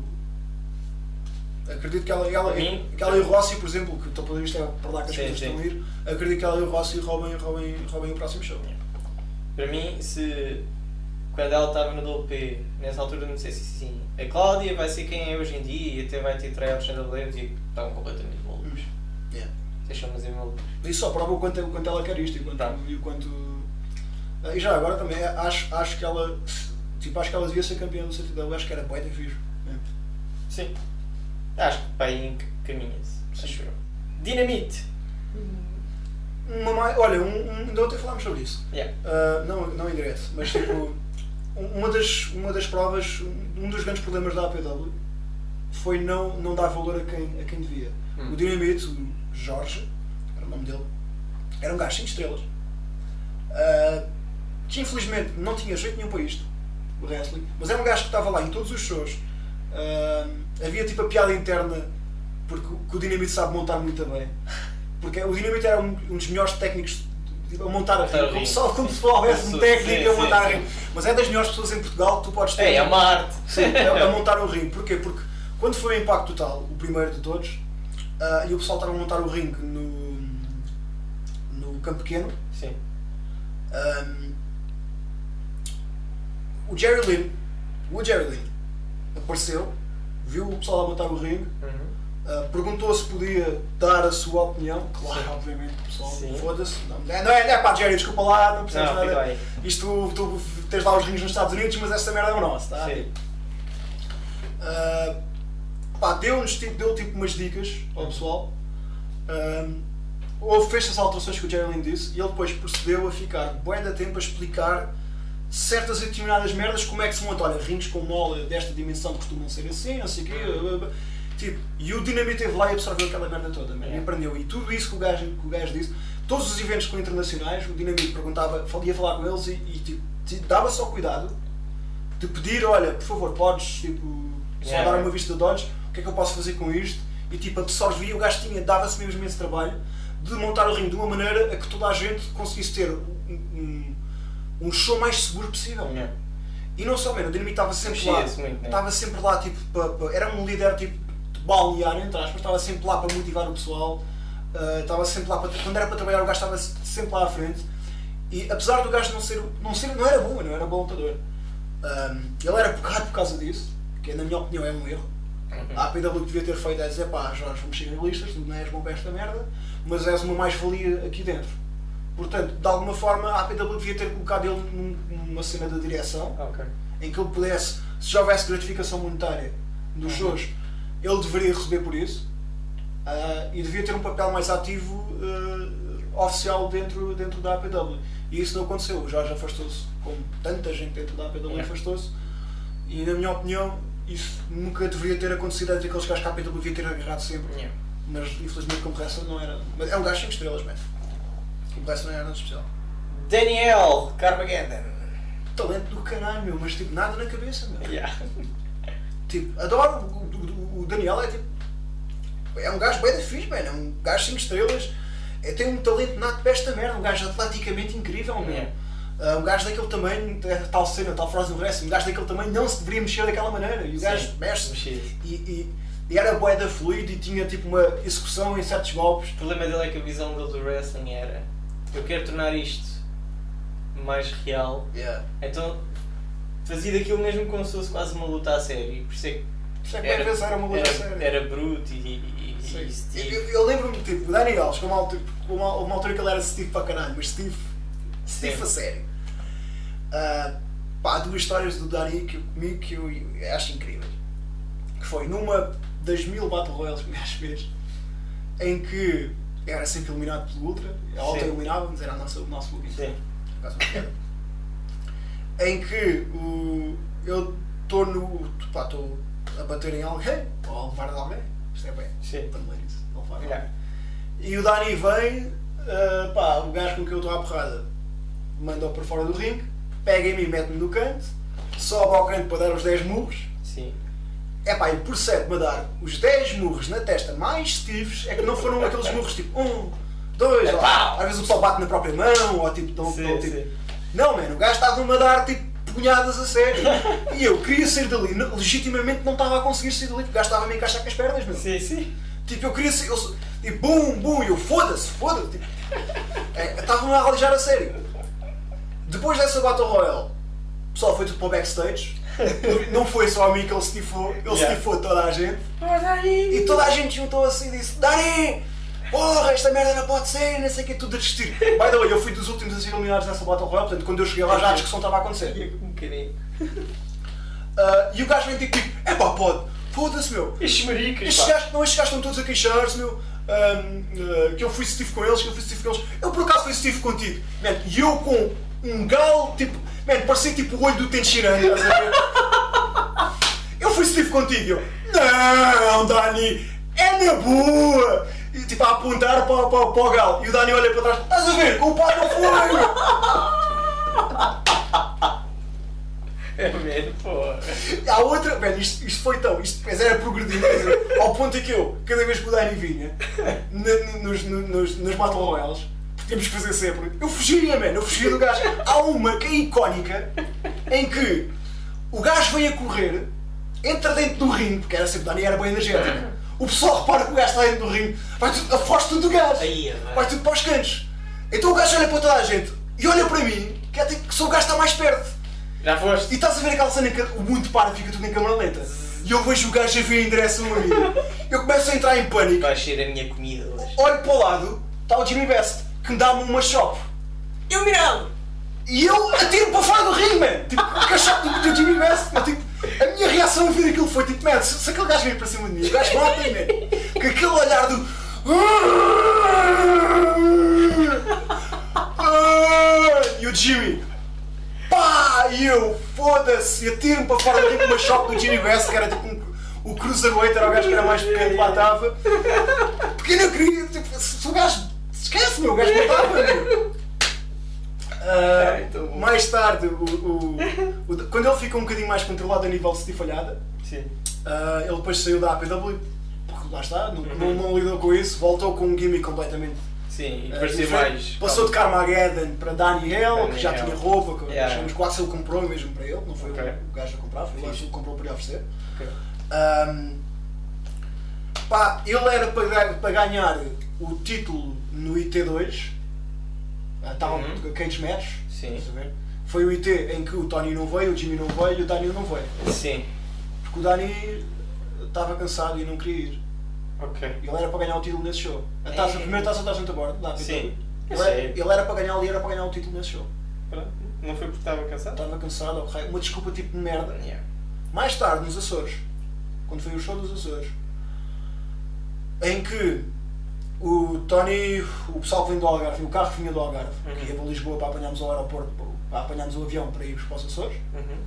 Acredito que ela, ela, mim- que ela e o Rossi, por exemplo, que estou para isto é para lá que as Sim, coisas sim. estão a ir, acredito que ela e o Rossi roubem, roubem, roubem o próximo show. Para mim, se quando ela estava no WP, nessa altura não sei se sim, a Cláudia vai ser quem é hoje em dia e até vai ter tryouts na WWE, que estavam completamente malucos. Yeah. Deixam-me dizer malucos. Isso só prova o quanto, o quanto ela quer isto e o quanto. Tá. E, o quanto e já agora também acho, acho que ela. Tipo, acho que ela devia ser campeã do CTW, acho que era boa de fixe. É. Sim. Acho que para aí caminha-se. Acho eu. Dinamite. Uma mais, olha, um, um, ainda ontem falámos sobre isso. Yeah. Ah, não, não em direto, mas tipo, um- uma das, uma das provas, um dos grandes problemas da APW foi não, não dar valor a quem, a quem devia. Hum. O Dinamite, o Jorge, era o nome dele, era um gajo 5 estrelas. Ah, que infelizmente não tinha jeito nenhum para isto, o wrestling, mas era um gajo que estava lá em todos os shows. Ah, havia tipo a piada interna, porque o- Dinamite sabe montar muito bem. Porque o Dinamite era um, um dos melhores técnicos tipo, a montar a Montar ringue, a como só- como se houvesse um técnico a montar a ringue. Mas é das melhores pessoas em Portugal que tu podes ter. É, é uma arte. Sim, a, a montar o ringue. Porquê? Porque quando foi o Impacto Total, o primeiro de todos, ah, e o pessoal estava a montar o ringue no, no campo pequeno, Sim. ahm, o Jerry Lynn, o Jerry Lynn, apareceu, viu o pessoal a montar o ringue, Uhum. ah, perguntou se podia dar a sua opinião. Claro, obviamente, o pessoal, Sim. foda-se. Não, não é, não é, não é pá, Jerry, desculpa lá, não precisas Não, nada. Isto, tu tens lá os rings nos Estados Unidos, mas essa merda é o nosso, tá? Sim. Uh, pá, deu-nos tipo, deu tipo umas dicas ao pessoal. Um, houve fez as alterações que o Jerry Lynn disse e ele depois procedeu a ficar bué da tempo a explicar certas e determinadas merdas, como é que se monta. Olha, rings com mola desta dimensão costumam ser assim, não sei o quê. blá. Tipo, e o Dynamite teve lá e absorveu aquela merda toda, man, e aprendeu. E tudo isso que o gajo, que o gajo disse, todos os eventos com internacionais, o Dynamite perguntava, ia falar com eles e, e, tipo, ti- dava só cuidado de pedir, olha, por favor, podes tipo, só Yeah. dar uma vista de olhos, o que é que eu posso fazer com isto? E tipo, absorvia, o gajo tinha, dava-se mesmo imenso trabalho de montar o ringue de uma maneira a que toda a gente conseguisse ter um, um, um show mais seguro possível. Yeah. E não só, mano, o Dinamite estava sempre lá. Muito, né? Estava sempre lá, tipo, pa- pa- era um líder tipo de balnear, entre aspas, estava sempre lá para motivar o pessoal, estava sempre lá para. Quando era para trabalhar, o gajo estava se- sempre lá à frente. E apesar do gajo não ser. não, ser, não era bom, não era bom lutador. Ah, ele era bocado por causa disso, que na minha opinião é um erro. Uhum. A APW devia ter feito é dizer pá, Jorge, vamos ser realistas, tu não és bom para esta merda, mas és uma mais-valia aqui dentro. Portanto, de alguma forma, a APW devia ter colocado ele num- numa cena da direção, Ok. em que ele pudesse, se já houvesse gratificação monetária nos Uhum. shows, ele deveria receber por isso ah, e devia ter um papel mais ativo ah, oficial dentro, dentro da APW. E isso não aconteceu. O Jorge afastou-se, como tanta gente dentro da APW Yeah. afastou-se, e na minha opinião, isso nunca deveria ter acontecido entre aqueles gajos que a APW devia ter agarrado sempre. Yeah. Mas infelizmente, como resto, não era. Mas é um gajo 5 estrelas, man. Como resto, não era nada especial. Daniel Carmageddon. Talento do caralho, meu, mas tipo, nada na cabeça, meu. Yeah. Tipo, adoro o, o- o Daniel, é tipo. É um gajo bem da fixe, mano. É um gajo 5 estrelas. É, tem um talento nato para esta merda. Um gajo atleticamente incrível, meu. Yeah. Ah, um gajo daquele tamanho, é tal cena, tal frase do resto. Um gajo daquele tamanho não se deveria mexer daquela maneira. E o gajo mexe mexia-se. e, e, e era bué da fluido e tinha tipo uma execução em certos golpes. O problema dele é que a visão dele do wrestling era eu quero tornar isto mais real, Yeah. então fazia daquilo mesmo como se fosse quase uma luta a sério. Por isso é que Por é que era uma luta era, séria. era bruto e, e, e, e Eu, Steve. eu- eu lembro-me, tipo, o Dani Alves, com uma altura, com uma, uma altura que ele era Steve para caralho, mas Steve, Steve Sim. a sério. Ah, pá, há duas histórias do Dani que, eu- comigo que eu, eu acho incríveis. Que foi numa das mil Battle Royals que o gajo fez, em que era sempre eliminado pelo Ultra, a Ultra mas era a nossa, o nosso booking. Sim. Em que o, eu estou no. pá, estou a bater em alguém, ou a levar de alguém, isto é bem, Sim. para ler isso, levar de Yeah. E o Dani vem, ah, pá, o gajo com quem eu estou à porrada manda-o para fora do ringue, pega em mim, mete-me no canto, sobe ao canto para dar os 10 murros, Sim. É pá, e procede-me a dar os 10 murros na testa mais Steves, é que não foram aqueles murros tipo um, dois, É pau. às vezes o pessoal bate na própria mão, ou tipo, dão, Sim, dão, tipo sim. não, mano, o gajo estava-me a dar tipo punhadas a sério. E eu queria sair dali, legitimamente não estava a conseguir sair dali, porque o gajo estava a me encaixar com as pernas, meu. Sim, sim. Tipo, eu queria sair, eu, e bum, bum, e eu foda-se, foda-se. Tipo, é, Estava-me a alijar a sério. Depois dessa Battle Royale, o pessoal foi tudo para o backstage. Não foi só a mim que ele estifou, ele Yeah. estifou toda a gente. E toda a gente juntou-se e disse: Dani, porra, esta merda não pode ser, não sei o que, tudo a desistir. By the way, eu fui dos últimos a ser eliminados nessa Battle Royale, portanto, quando eu cheguei lá já a discussão estava a acontecer. Um bocadinho. Ah, e o gajo vem comigo: é pá, pode, foda-se, meu. Estes maricas, Estes gajos, não, estes gajos estão todos a queixar-se, meu. ah, que eu fui Steve com eles, que eu fui Steve com eles. Eu por acaso fui Steve contigo. Man, e eu com um galo, tipo, man, parecia tipo o olho do Tenchiran, estás a ver? Eu fui Steve contigo. Eu, não, Dani, é na boa. E tipo a apontar para, para, para o galo. E o Dani olha para trás, estás a ver, o pai não foi. É mesmo, pô. Há outra, man, isto, isto foi tão, isto depois era progredindo, ao ponto em que eu, cada vez que o Dani vinha, na- nos, nos, nos Battle Royales, porque temos que fazer sempre, eu fugia, man, eu fugia do gajo. Há uma que é icónica, em que o gajo vem a correr, entra dentro do ringue, porque era sempre, Dani era bem energético, o pessoal repara que o gajo está dentro do ringue, vai tudo, afosta tudo do gajo, é vai tudo para os cantos. Então o gajo olha para toda a gente, e olha para mim, que é tipo, que sou o gajo que está mais perto. Já foste? E estás a ver aquela cena em que o muito para fica tudo em câmera lenta? E eu vejo o gajo a vir em direção a mim. Eu começo a entrar em pânico. Vais ser a minha comida hoje. Olho para o lado, está o Jimmy Best, que me dá-me uma chop. Eu mirado. E eu atiro para fora do ringue, man. Tipo, chop do, do Jimmy Best. Eu, tipo, a minha reação a ver aquilo foi tipo, man, se, se aquele gajo vir para cima de mim, o gajo mata-me, man. Com aquele olhar do. E o Jimmy. Pá! E eu, foda-se, atiro-me para fora do com uma chop do Jimmy Best, que era tipo um, o Cruiserweight, era o gajo que era mais pequeno que lá estava. Porque eu não queria, tipo, se o gajo. O gajo matava, meu. Ah, Ai, tão bom. mais tarde, o, o- o- quando ele fica um bocadinho mais controlado a nível de falhada, Sim. ah, ele depois saiu da APW, porque lá está, não, Uhum. não, não lidou com isso, voltou com um gimmick completamente. Sim, e ah, parecia mais. Passou de Carmageddon para Daniel, que já Daniel. tinha roupa, que Yeah. que o Axel comprou mesmo para ele, não foi Ok. o gajo a comprar, foi o. Axel que comprou para lhe oferecer. Ok. Ahm, pá, ele era para, para ganhar o título no IT2, a tal Uhum. Cage Match. Foi o IT em que o Tony não veio, o Jimmy não veio e o Daniel não veio. Sim. Porque o Dani estava cansado e não queria ir. Ok. Ele era para ganhar o título nesse show. A, taça, É. a primeira taça da gente a bordo, da. Sim. Ele, era, ele era para ganhar ali, era para ganhar o título nesse show. Pronto. Não foi porque estava cansado? Estava cansado, raio, uma desculpa tipo de merda. Yeah. Mais tarde, nos Açores, quando foi o show dos Açores, em que o Tony, o pessoal que vem do Algarve, o carro que vinha do Algarve, Uhum. que ia para Lisboa para apanharmos ao aeroporto, para apanharmos o avião para irmos para os Açores, Uhum.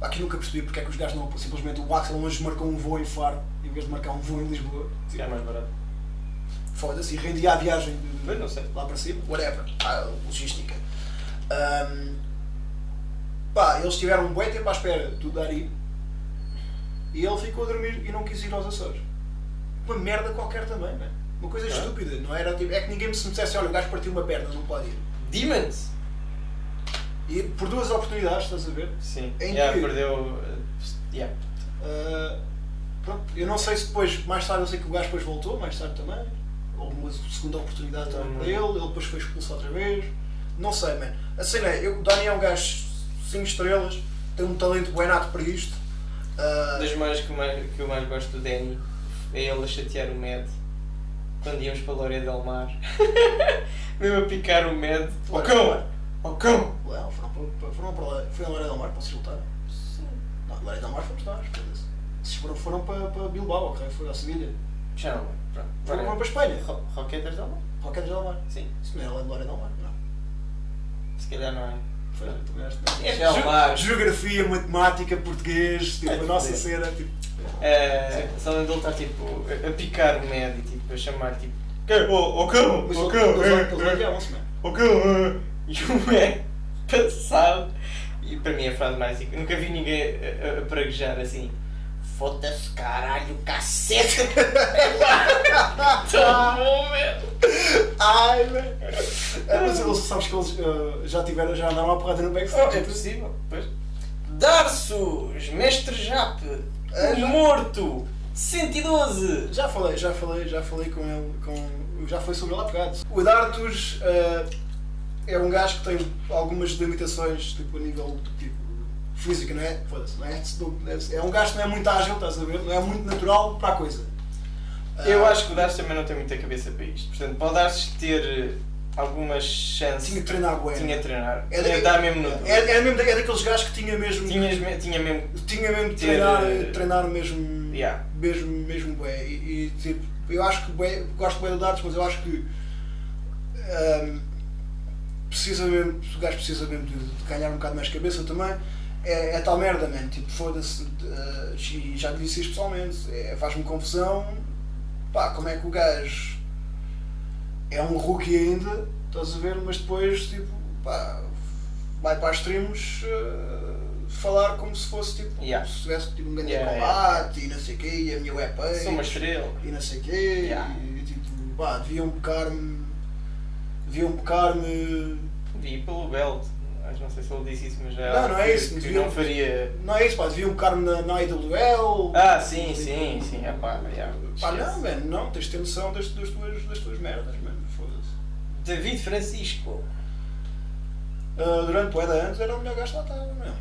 aqui nunca percebi porque é que os gajos não, simplesmente o Axel hoje marcou um voo em Faro, em vez de marcar um voo em Lisboa. Se calhar mais barato. Foda-se, rendia a viagem de, não sei. lá para cima, whatever, ah, logística. Ahm, pá, eles tiveram um bom tempo à espera do Dari e ele ficou a dormir e não quis ir aos Açores. Uma merda qualquer também, man. Uma coisa estúpida, não era tipo, é que ninguém me se me dissesse, olha, o gajo partiu uma perna, não pode ir. Demons! E por duas oportunidades, estás a ver? Sim. Em yeah, que- perdeu. uh, Yeah. Ah, pronto, eu não sei se depois, mais tarde, eu sei que o gajo depois voltou, mais tarde também. Houve uma segunda oportunidade também Hum. para ele, ele depois foi expulso outra vez. Não sei, man. A cena é, eu, o Dani é um gajo 5 estrelas, tem um talento buenato para isto. Ah, Das mais que, eu mais que eu mais gosto do Danny é ele a chatear o Med quando íamos para Loré del Mar. Mesmo a picar o Med. Ó Loré cão! Ó cão! Well, foram para, foram para lá, foi a Loré del Mar para se lutar. Não, Loré del Mar fomos nós, foda-se. Esses foram, foram para, para Bilbao, ok? Foi a Sevilha. Já não. Pronto. Foram para Espanha. Ro- Roquetas del Mar? Roquetas del Mar. Sim. Isso não era Loré del Mar, não. Se calhar não é. Foi, que não. É Del Mar. Ge- Geografia, matemática, português, tipo, É a nossa cena, tipo. É, só onde ele está tipo a, picar o e tipo a chamar tipo. "Cão, Ó ó cão! Ó eles- cão! eh, eh, mano. Ó cão! eh." E o Med passado. E para mim é a frase mais assim. Nunca vi ninguém a, a, praguejar assim. Foda-se caralho, cacete! Tá bom, velho! Ai, velho. É, mas eles, sabes que eles eh, já tiveram, já andaram a porrada no Oh, backstage. é possível, pois. Darços, mestre Jap, É, já- morto, 112. Já falei, já falei, já falei com ele, com, já foi sobre ele há bocado. O Dartus eh, é um gajo que tem algumas limitações, tipo, a nível tipo, física, não é? Foda-se, não é? É um gajo que não é muito ágil, estás a ver? Não é muito natural para a coisa. Eu Ah, acho que o Darcy também não tem muita cabeça para isto. Portanto, para o Darcy ter algumas chances, Tinha que treinar bué. tinha de treinar. É tinha de daquele- dar mesmo no duro. é, é mesmo é daqueles gajos que tinha mesmo. Tinhas me- tinha mesmo. tinha mesmo de ter, treinar, eh, treinar mesmo, Yeah. mesmo, mesmo bué. E, e, tipo, eu acho que bué, gosto bué do Darts, mas eu acho que ahm, precisa mesmo, o gajo precisa mesmo de, de ganhar um bocado mais cabeça também. É, é tal merda, man. Tipo, foda-se. e já disse isto pessoalmente. É, Faz-me confusão. Pá, como é que o gajo é um rookie ainda, estás a ver, mas depois, tipo, pá, vai para as streams eh, falar como se fosse, tipo, Yeah. se tivesse tipo, um grande Yeah, combate e não sei o quê, e a minha web Sou uma estrela. e não sei o quê, Yeah. e tipo, pá, deviam bocar-me, deviam bocar-me, Vi pelo Belt. Mas não sei se ele disse isso, mas já. Não, não é isso, Que deviam- não faria. não é isso, pá, deviam bocar-me na, na IWL. Ah, sim, sim, sim. É pá, yeah, Pá, não, mano, não, tens de ter noção das, das, tuas, das tuas merdas, mano. David Francisco. Ah, durante o Eda anos era o melhor gajo lá estava, meu.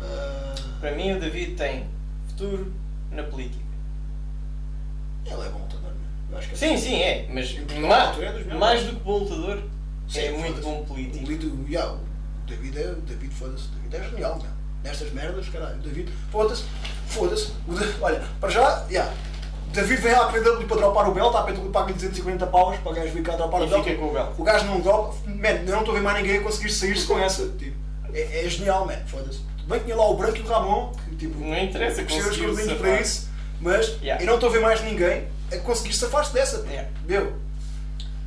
Ah, Para mim, o David tem futuro na política. ele é bom lutador, meu. Que é Sim, sim, é. Mas Em Portugal, ma- na altura, é mais do que bom lutador, Sim, é muito bom O político. Lido, yeah, o David é, o David, foda-se, o David é genial, meu. Nestas merdas, caralho, o David, foda-se, foda-se. o Da- Olha, para já, yeah, David vem à PW para dropar o belt, a PW paga-lhe 250 paus para o gajo vir cá dropar o E belt. fica com o belt. O gajo não dropa, man, eu não estou a ver mais ninguém a conseguir sair-se com essa, tipo. É, é genial, man, foda-se. Tudo bem que tinha lá o Branco e o Ramon, que tipo, Não interessa os safar. para isso, mas Yeah. eu não estou a ver mais ninguém a conseguir safar-se dessa. Yeah. Meu,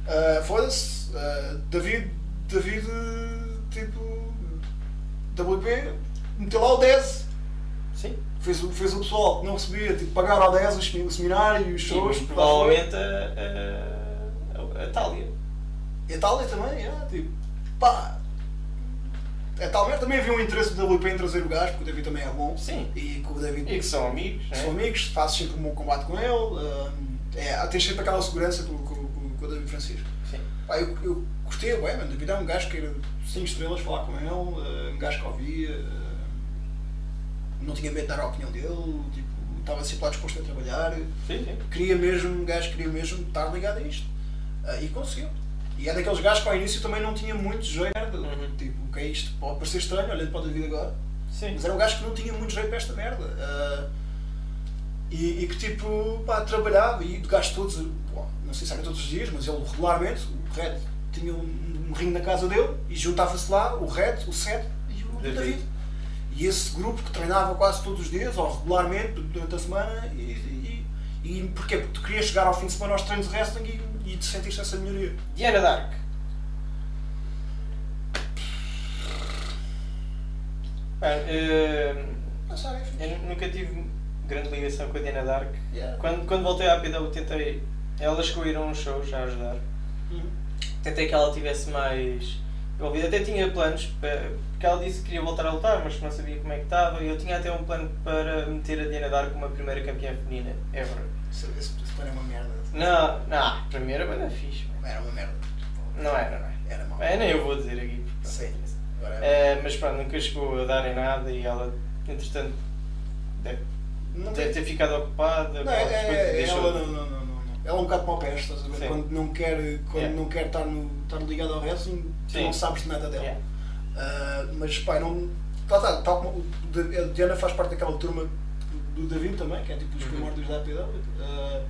ah, foda-se, ah, David, David, tipo, WP, meteu lá o 10. Fez, o- fez o pessoal que não recebia, tipo, pagar ao 10 os, o seminário, os Sim, shows. provavelmente a, a, a, a foi. E a Thalia também, yeah, tipo, pá. A Thalia também havia um interesse do WP em trazer o gajo, porque o David também é bom. Sim. E com o David E que são amigos, são né? amigos, fazes sempre um bom combate com ele. hum, é, tens sempre aquela segurança com, com, com, com o David Francisco. Sim. Pá, eu, eu curti, ué, mano, David é um gajo que era 5 estrelas falar com ele, uh, um gajo que ouvia, não tinha medo de dar a opinião dele, tipo, estava sempre lá disposto a trabalhar, Sim, sim. queria mesmo, um gajo queria mesmo estar ligado a isto. Uh, e conseguiu. E é daqueles gajos que ao início também não tinha muito jeito, merda. Uhum. Tipo, o que é isto? Pode parecer estranho, olhando para o David agora. Sim. Mas era um gajo que não tinha muito jeito para esta merda. Ah, e, e que tipo, pá, trabalhava e de gajo todos, bom, não sei se era todos os dias, mas ele regularmente, o Red tinha um, um ringue na casa dele e juntava-se lá o Red, o Seth e o David. David. E esse grupo que treinava quase todos os dias, ou regularmente, durante a semana, e, e, e porquê? Porque tu querias chegar ao fim de semana aos treinos de wrestling e, e te sentiste essa melhoria. Diana Dark. Sabe, enfim. eu nunca tive grande ligação com a Diana Dark. Yeah. Quando, quando voltei à PW tentei. Ela chegou a ir a uns shows a ajudar. Uhum. Tentei que ela tivesse mais envolvida. Até tinha planos, pa- porque ela disse que queria voltar a lutar, mas não sabia como é que estava. E eu tinha até um plano para meter a Diana Dark como a primeira campeã feminina ever. Esse, esse, plano é uma merda. Não, não, primeira banda fixe. mano. Era uma merda. Não era, não é? Era mau. É, nem eu vou dizer aqui. porque Sim. Agora é- É, mas pronto, nunca chegou a dar em nada e ela, entretanto, deve, Não deve ter ficado ocupada. Não, é, é, ela não, não, não, não. Ela é um bocado mau peste, estás a ver? Quando não quer, quando Yeah. não quer estar, no, estar ligado ao wrestling, tu Sim. não sabes de nada dela. Yeah. Ah, mas pá, não. Tá, tá, tal como a Diana faz parte daquela turma do David também, que é tipo os Uhum. primórdios da APW. Ah,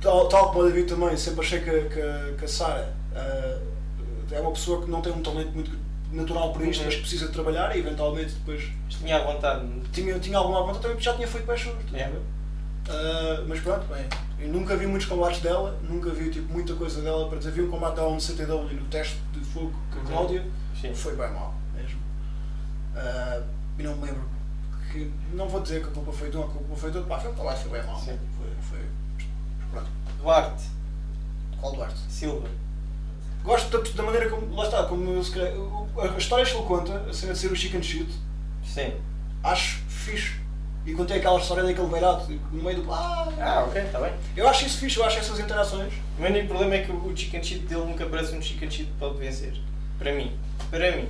tal, tal como o David também, sempre achei que, a- que, que a Sara ah, é uma pessoa que não tem um talento muito natural para isto, Uhum. mas que precisa trabalhar e eventualmente depois Mas tinha à vontade. tinha, tinha alguma vontade também porque já tinha feito baixos. Yeah. Uh, mas pronto, bem, eu nunca vi muitos combates dela, nunca vi tipo, muita coisa dela para dizer. Vi um combate dela no CTW no teste de fogo com a Uhum. Cláudia, Sim. foi bem mal mesmo. Uh, e não me lembro que. Não vou dizer que a culpa foi de um, a culpa foi de outro, pá, foi um combate, foi bem mal. Sim. Foi, foi, pronto. Duarte, Qual Duarte? Silva. Gosto da, da maneira como. Lá está, como se calhar, a história que ele conta, a cena de ser o chicken shit, Sim. acho fixe. E contei aquela história daquele beirado no meio do. Ah, Ah, ok, está bem. Eu acho isso fixe, eu acho essas interações. O único problema é que o chicken sheet dele nunca parece um chicken sheet para vencer. Para mim. Para mim.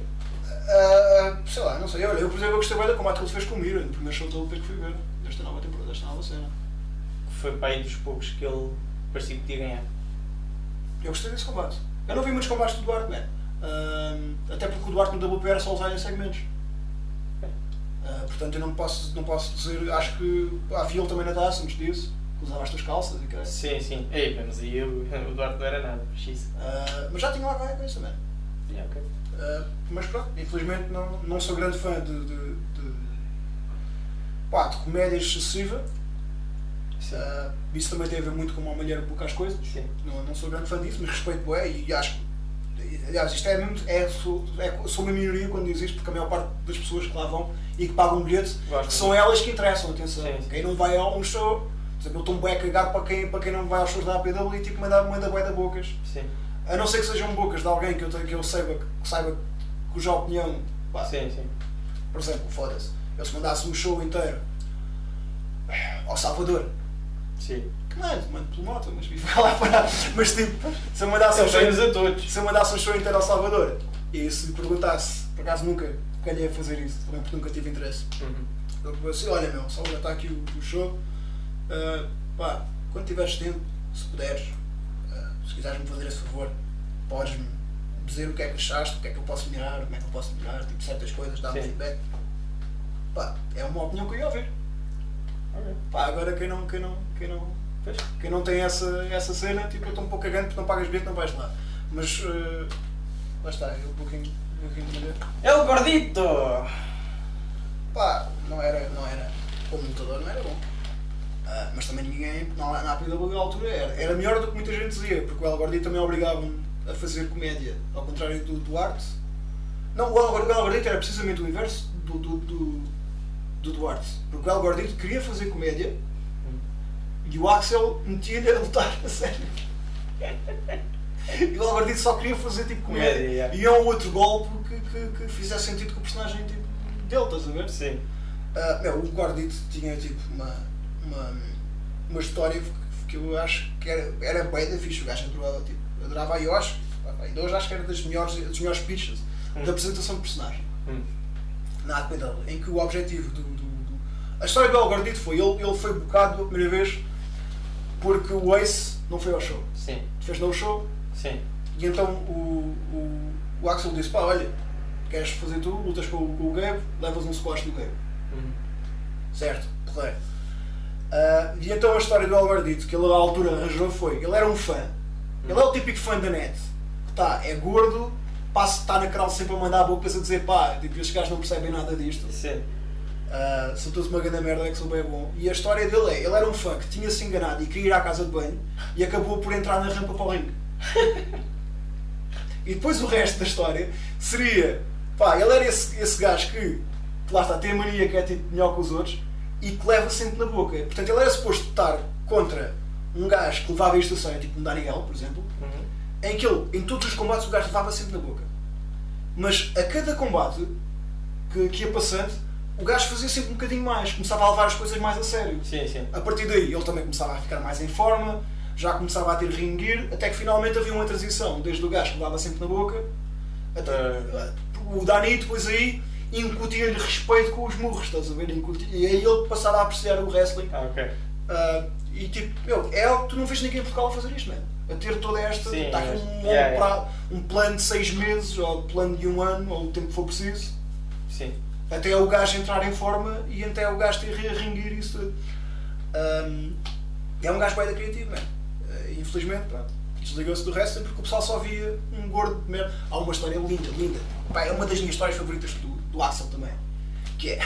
Ah, sei lá, não sei. Olha, eu por exemplo eu gostei bem da combate que ele fez com o Mira, no primeiro show da UP que fui ver, desta nova temporada, desta nova cena. Que foi para aí dos poucos que ele parecia que podia ganhar. Eu gostei desse combate. Eu não vi muitos combates do Duarte, né? Ah, até porque o Duarte no WP era só usar em segmentos. Portanto eu não posso, não posso dizer, acho que havia ele também na taça antes disso, que usava estas calças e caralho. Sim, sim. Ei, mas aí eu, o Duarte não era nada. X. Ah, mas já tinha lá qualquer coisa também. Yeah, ok. Uh, mas pronto, infelizmente não, não sou grande fã de, de, de, pá, de comédia excessiva. Uh, isso também tem a ver muito com uma mulher pouca as coisas. Sim. Não, não sou grande fã disso, mas respeito bué e acho que. Aliás, isto é mesmo. É, sou, é, sou uma minoria quando diz isto, porque a maior parte das pessoas que lá vão e que pagam um bilhete Gosto são elas que interessam, atenção. Sim. Quem não vai a um show, por exemplo, eu estou um a cagar para quem, para quem não vai aos shows da APW e tipo manda, manda bué da bocas. Sim. A não ser que sejam bocas de alguém que eu, que eu saiba, que saiba cuja opinião, pá, Sim, sim. por exemplo, foda-se, eu se mandasse um show inteiro ao Salvador, Sim. Que mando, pelo moto, mas vivo lá para. Mas tipo, se eu mandasse um Ele show, a todos. se eu mandasse um show inteiro ao Salvador e se me perguntasse, por acaso nunca calhei a fazer isso, também porque nunca tive interesse. Uhum. Eu assim, olha meu, Salvador está aqui o, o show, ah, pá, quando tiveres tempo, se puderes, ah, se quiseres-me fazer esse favor, podes-me dizer o que é que achaste, o que é que eu posso melhorar, como é que eu posso melhorar, tipo certas coisas, dar-me feedback. Pá, é uma opinião que eu ia ouvir. Ok. Pá, agora quem não, quem não, quem não, Pois. quem não tem essa, essa cena, tipo, eu estou um pouco cagando porque não pagas bilhete, não vais lá. Mas, ah, lá está, eu um pouquinho, de. É o gordito! Pá, não era, não era, como lutador não era bom. Ah, mas também ninguém, na, na altura era, era melhor do que muita gente dizia, porque o El Gordi também obrigava-me a fazer comédia, ao contrário do Duarte. Não, o El, o El Gordito era precisamente o inverso do, do, do, do Duarte. Porque o El Gordito queria fazer comédia e o Axel metia-lhe a lutar a sério. E o El Gordito só queria fazer tipo comédia. Yeah. E é um outro golpe que, que, que fizesse sentido com o personagem tipo, dele, estás a ver? Sim. Ah, meu, o Gordito tinha tipo uma, uma, uma história que, que eu acho que era, era bem da fixe. O gajo adorava, tipo, adorava e eu acho, ainda hoje acho que era das melhores, das melhores pitches Hum. da apresentação de personagem Hum. na APW, em que o objetivo do. do- do- A história do El Gordito foi: ele, ele foi bocado a primeira vez porque o Ace não foi ao show. Sim. Fez no show Sim. e então o, o, o Axel disse: pá, olha, queres fazer tu, lutas com, o- com o Gabe, levas um squash do Gabe. Hum. Certo, porreiro. Ah, e então a história do Alvardito, que ele à altura arranjou foi, ele era um fã. Ele é o típico fã da net. Que tá, é gordo, passa, está na canal sempre a mandar bocas a dizer pá, tipo, estes gajos não percebem nada disto. Sim. Uh, sou todos uma grande merda é que sou bem bom. E a história dele é, ele era um fã que tinha se enganado e queria ir à casa de banho e acabou por entrar na rampa para o ringue. e depois o resto da história seria, pá, ele era esse, esse gajo que, que lá está, tem a mania que é tipo melhor que os outros e que leva sempre na boca. Portanto, ele era suposto estar contra um gajo que levava isto a sério, tipo um Daniel, por exemplo, Uhum. em que ele, em todos os combates, o gajo levava sempre na boca. Mas a cada combate que, que ia passando, o gajo fazia sempre um bocadinho mais, começava a levar as coisas mais a sério. Sim, sim. A partir daí, ele também começava a ficar mais em forma, já começava a ter ring gear, até que finalmente havia uma transição, desde o gajo que levava sempre na boca, até Ah. o Dani depois aí incutia-lhe respeito com os murros, estás a ver? Incutia- E aí ele passava a apreciar o wrestling. Ah, ok. Ah, e tipo, meu, é algo que tu não vês ninguém em Portugal a fazer isto, mano. A ter toda esta. Sim, aqui mas- um, yeah, pra- um plano de seis meses, ou plano de um ano, ou o tempo que for preciso, Sim. Até o gajo entrar em forma e até o gajo ter a ringuir isso tudo. Ahm, é um gajo bem da criativo, mano. Ah, infelizmente, pronto. Desligou-se do resto porque o pessoal só via um gordo de merda. Há uma história linda, linda. Pá, é uma das minhas histórias favoritas do, do Axel também. Que é.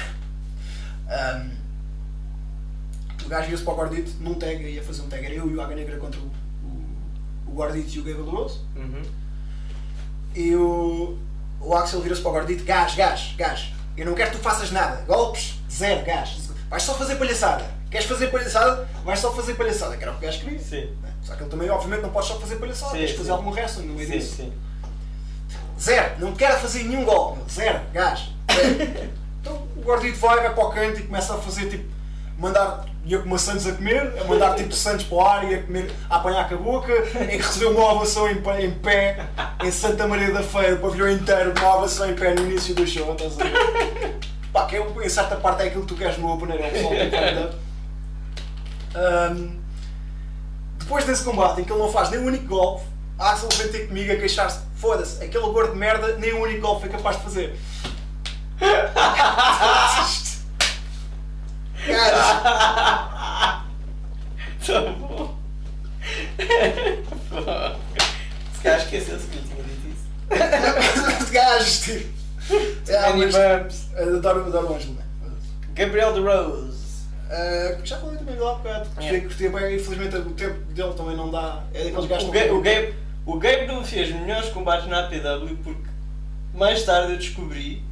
ahm, o gajo ia-se para o Gordito num tag, ia fazer um tag. Era eu e o Água Negra contra o, o, o Gordito e o Gabe Valoroso. Uhum. E o, o Axel vira-se para o Gordito: Gás, gás, gás. Eu não quero que tu faças nada. Golpes, zero, gás. Vais só fazer palhaçada. Queres fazer palhaçada? Vais só fazer palhaçada. Que era o que o gajo queria. Sim. né? Só que ele também, obviamente, não pode só fazer palhaçada. Sim, Tens de fazer algum resto no meio Sim, disso. sim. Zero, não quero fazer nenhum golpe. Zero, gás. Zero. então o gordito vai, vai para o canto e começa a fazer tipo. Mandar. Ia com Santos a comer, a mandar tipo Santos para o ar e a, comer, a apanhar com a boca, em que recebeu uma ovação em, em pé, em Santa Maria da Feira, o pavilhão inteiro, uma ovação em pé no início do show, estás a ver? Pá, que é, em certa parte é aquilo que tu queres no opener, é pessoal que dar. Ahm, depois desse combate em que ele não faz nem um único golpe, a Axel vem ter comigo a queixar-se: foda-se, aquele gordo de merda, nem um único golpe foi capaz de fazer. Cara, Tá bom. Se calhar esqueceu-se que eu tinha dito isso. de gajos, tipo. É, Bumps. adoro, adoro o Ângelo, mano. Gabriel de Rose. Uh, já falei também lá há bocado. Yeah. curti bem, infelizmente o tempo dele também não dá. É daqueles gajos que o, Gabe, o Gabe não fez melhores combates na APW porque mais tarde eu descobri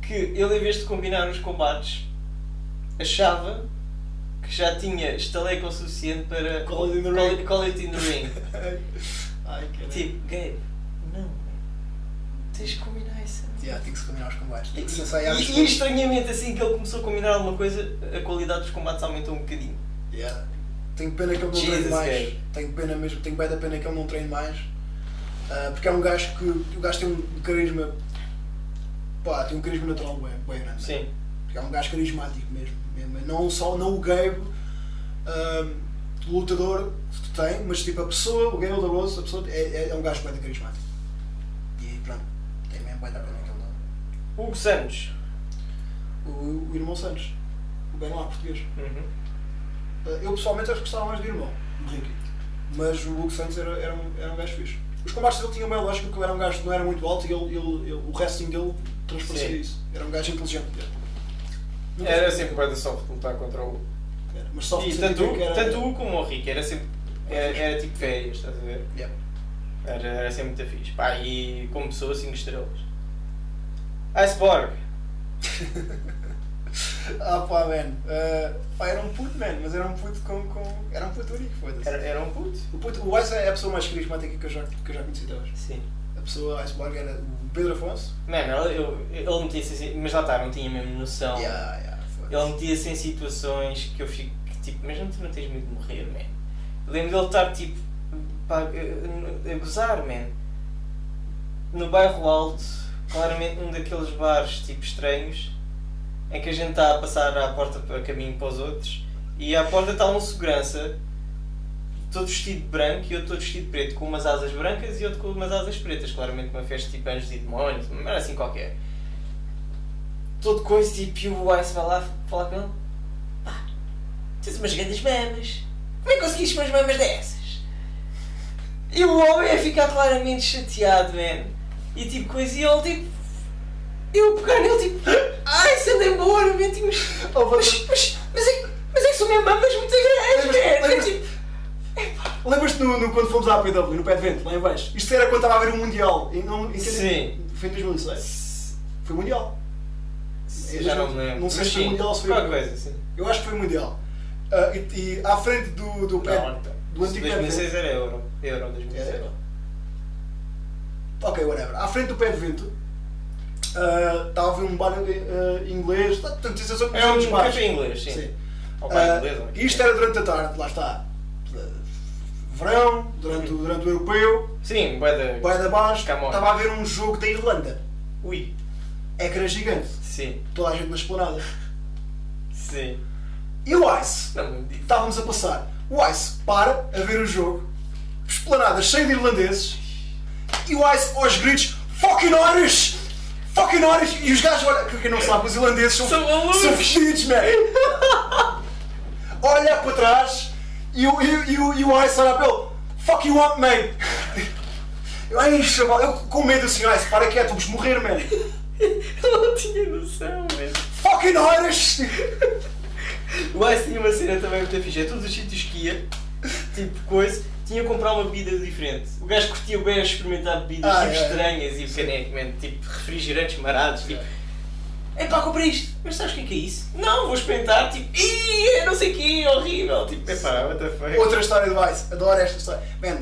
que ele, em vez de combinar os combates, achava que já tinha estaleca o suficiente para Call it in the call, ring. it- call it in the ring. Ai, tipo, Gabe, não, tens de combinar isso. Yeah, tem que se combinar os combates. Tem que se E, ensaiar os e, e estranhamente, assim que ele começou a combinar alguma coisa, a qualidade dos combates aumentou um bocadinho. Yeah. Tenho pena que ele não treine mais. Gabe. Tenho pena mesmo, tenho bem da pena que ele não treine mais. Ah, porque é um gajo que. O gajo tem um carisma. Pá, tem um carisma natural bem, bem grande. Sim. Porque é um gajo carismático mesmo. Não só não o Gabe, ah, lutador que tu tem, mas tipo a pessoa, o Gabe Laroso, a pessoa é, é, é um gajo bem carismático. E pronto, tem mesmo bem da pena que ele não. Hugo Santos. O, o irmão Santos, o bem lá português. Uhum. Uh, Eu pessoalmente acho que gostava mais do irmão, do Ricky. Mas o Hugo Santos era, era, um, era um gajo fixe. Os combates dele tinham bem lógica porque ele era um gajo que não era muito alto e ele, ele, ele- o wrestling dele transparecia isso. Era um gajo inteligente. Era sempre bem soft lutar contra o. Era, Mas só E tanto, que era... tanto o como o Rick, era sempre. Era, era tipo férias, estás a ver? Yeah. Era, era sempre muito fixe. Pá, e como pessoa, 5 estrelas. Iceborg. Ah pá, man. Uh, pá, era um puto, man, mas era um puto com. com... Era um puto único, foda-se. Era, era um puto? O, puto, o Ice é a pessoa mais carismática que eu já, que eu já conheci hoje. Sim. Pessoa Iceborg era o Pedro Afonso. Mano, ele, eu- ele metia-se assim, mas lá está, não tinha mesmo noção. Yeah, yeah. Ele metia-se em situações que eu fico tipo, mas não, tu não tens medo de morrer, man. Lembro dele estar tipo pá, a, a gozar, man. No bairro alto, claramente um daqueles bares tipo estranhos em que a gente está a passar à porta para caminho para os outros e à porta está um segurança todo vestido de branco e outro todo vestido de preto, com umas asas brancas e outro com umas asas pretas, claramente uma festa tipo anjos e demónios, mas era assim qualquer. Todo coisa tipo e o Ice vai lá falar com ele. Pá, tens umas grandes mamas. Como é que conseguiste umas mamas dessas? E o homem ia ficar claramente chateado, man. E tipo coisa, e ele tipo. Eu pegar nele tipo. Ai, se anda embora, man. Tipo, mas, mas, mas, mas, é, mas é que são mesmo mamas muito grandes, man. É tipo. Lembras-te no, no- quando fomos à PW, no pé de vento, lá em baixo? Isto era quando estava a haver um Mundial. Em, não, em que- Sim. Foi em 2006. Foi Mundial. Eu já não me lembro. Não sei se foi sim, mundial ou se foi qualquer coisa, sim. Eu acho que foi Mundial. Ah, e, e à frente do, do pé. Não, então. do antigo pé de 2006 vento. era Euro. Euro 2006. Era. Ok, whatever. À frente do pé de vento. ah, Estava a ver um bar ah, inglês. Portanto, isso são É um dos bares. café inglês, sim. Sim. Ou bar inglês, e isto era durante a tarde, lá está. Verão, durante, o- durante o europeu, Sim, bué da... vai da baixo, estava a ver um jogo da Irlanda. Ui. Ecrã gigante, Sim, toda a gente na esplanada. sim. E o Ice, Não estávamos a passar. O Ice para a ver o jogo, esplanada cheia de irlandeses, e o Ice aos gritos: Fucking Irish! Fucking Irish! E os gajos, olha, que quem não sabe, os irlandeses são, São são vestidos, man! Olha para trás e o, e, o- e o, e olha para ele: Fuck you want, man! Eu, ai, chaval, eu com medo assim, Ice, para quieto, vamos morrer, man! Eu não tinha noção, mesmo. Fucking Irish! O Ice tinha uma cena também muito fixe. É todos os sítios que ia, tipo coisa, tinha que comprar uma bebida diferente. O gajo curtia bem a experimentar bebidas Ah, tipo é. estranhas e o caneco, man, tipo refrigerantes marados, tipo. Epá, comprei isto. Mas sabes o que é que é isso? Não, vou experimentar, tipo, ih, é não sei o que, é horrível. Tipo, epá, what the fuck. Outra história do Ice, adoro esta história. Man,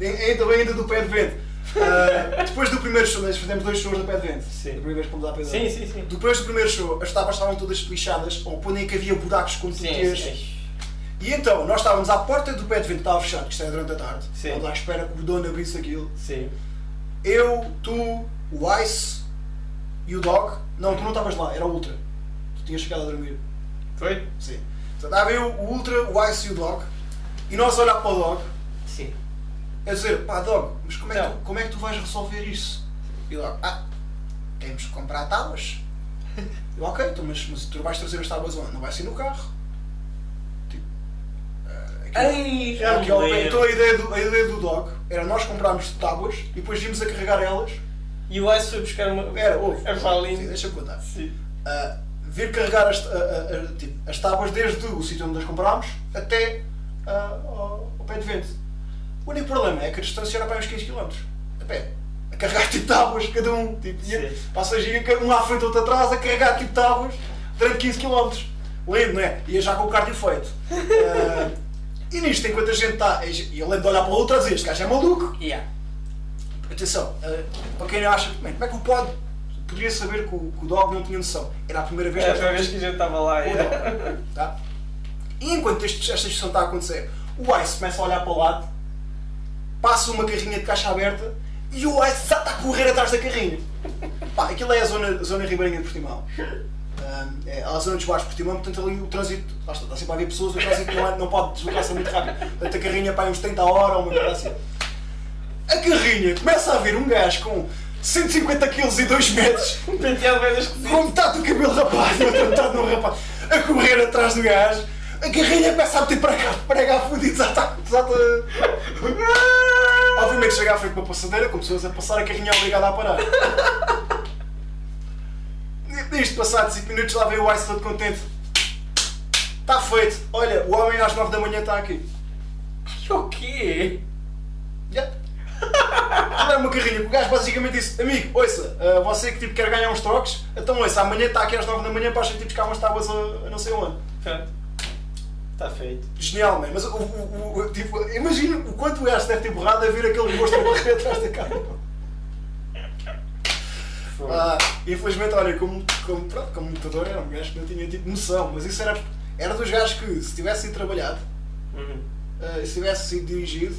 ainda bem ainda do pé de vento. Ah, depois do primeiro show, nós fizemos dois shows do pé de vento. Sim. Da primeira vez que fomos à pé de Sim, vento. sim, sim. Depois do primeiro show, as tábuas estavam todas lixadas, ou por nem que havia buracos com Sim, sim. E então, nós estávamos à porta do pé de vento, estava fechado, que isto era durante a tarde. Sim. Estávamos à espera que o dono abrisse aquilo. Sim. Eu, tu, o Ice e o Dog. Não, tu não estavas lá, era o Ultra. Tu tinhas chegado a dormir. Foi? Sim. Então estava eu, o Ultra, o Ice e o Dog. E nós a olhar para o Dog. Sim. a dizer, pá, Dog, mas como é, que Então. tu, como é que tu vais resolver isso? E o Dog, ah, temos que comprar tábuas. Eu, ok, então, mas, mas tu vais trazer as tábuas onde? Não vai ser no carro. Tipo, aquilo- Ai, já me lembro. então a ideia, do, a ideia do Dog era nós comprarmos tábuas e depois íamos a carregar elas. E o Ice foi buscar uma. Era, ouve, É sim, deixa-me contar. Sim. Ah, vir carregar as, a- a- a- tipo, as tábuas desde o sítio onde as comprámos até ah, ao, ao pé de vento. O único problema é que a distância era para uns 15 km. A pé. A carregar tipo tábuas, cada um. Tipo, ia, um à frente, outro atrás, a carregar tipo tábuas durante 15 km. Lindo, não é? Ia já com o cardio feito. Ah, e nisto, enquanto a gente está. E eu lembro de olhar para o outro e dizer: Este gajo é maluco. Yeah. Atenção, ah, para quem acha, bem, como é que o pod poderia saber que o, que o dog não tinha noção? Era a primeira vez É a que primeira vez que a gente estava lá. o dog. Tá? E enquanto este- esta discussão está a acontecer, o Ice começa a olhar para o lado, passa uma carrinha de caixa aberta e o Ice está a correr atrás da carrinha. Pá, aquilo é a zona, a zona ribeirinha de Portimão. É a zona dos bares de Portimão, portanto ali o trânsito, lá está, está sempre a haver pessoas, o trânsito não, é- não pode deslocar-se muito rápido. Portanto a carrinha para uns 30 a hora ou uma coisa assim. A carrinha começa a ver um gajo com 150 kg e 2 metros, Um penteado bem esquisito. com metade do cabelo rapado e outra metade não rapado, a correr atrás do gajo. A carrinha começa a meter para cá, prega a fudido, já está. Está... Obviamente chega à frente de uma passadeira, com pessoas a passar, a carrinha é obrigada a parar. Nisto, passados 5 minutos, lá vem o Ice todo contente. Está feito. Olha, o homem às 9 da manhã está aqui. O quê? Yeah. Aquilo era uma carrinha que o gajo basicamente disse: Amigo, ouça, ah, você que tipo, quer ganhar uns trocos, então ouça, amanhã está aqui às 9 da manhã para a gente ir buscar umas tábuas a, a não sei onde. Pronto. Está feito. Genial, man. Mas o, o, o- tipo, imagina o quanto o gajo deve ter borrado a ver aquele monstro a correr atrás da cara. Ah, infelizmente, olha, como, como, pronto, como lutador era um gajo que não tinha tipo noção, mas isso era, era dos gajos que se tivessem trabalhado, Uhum. ah, se tivesse sido dirigido,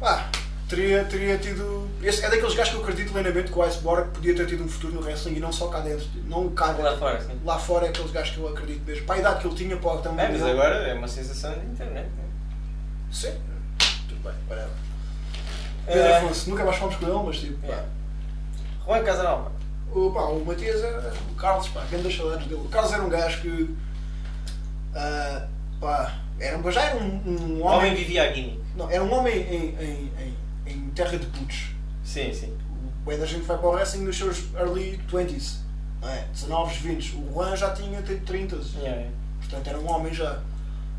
pá, teria, teria tido. Esse é daqueles gajos que eu acredito plenamente que o Iceborg podia ter tido um futuro no wrestling e não só cá dentro, não cá dentro. Lá fora, sim. Lá fora é aqueles gajos que eu acredito mesmo. Para a idade que ele tinha, o tamanho É, mas dele. agora é uma sensação de internet. né? Sim, tudo bem, whatever. Pedro É. Afonso, nunca mais fomos com ele, mas tipo, pá. É. Juan Casanova. O, pá, o Matias era. O Carlos, pá, grandes saudades dele. O Carlos era um gajo que. ah, pá, era, já era um, um homem homem. vivia a gimmick. Não, era um homem em, em, em, em terra de putos. Sim, sim. O da gente vai para o wrestling nos seus early 20s. Não é? 19, 20. O Juan já tinha tipo 30. Yeah, yeah. Portanto, era um homem já.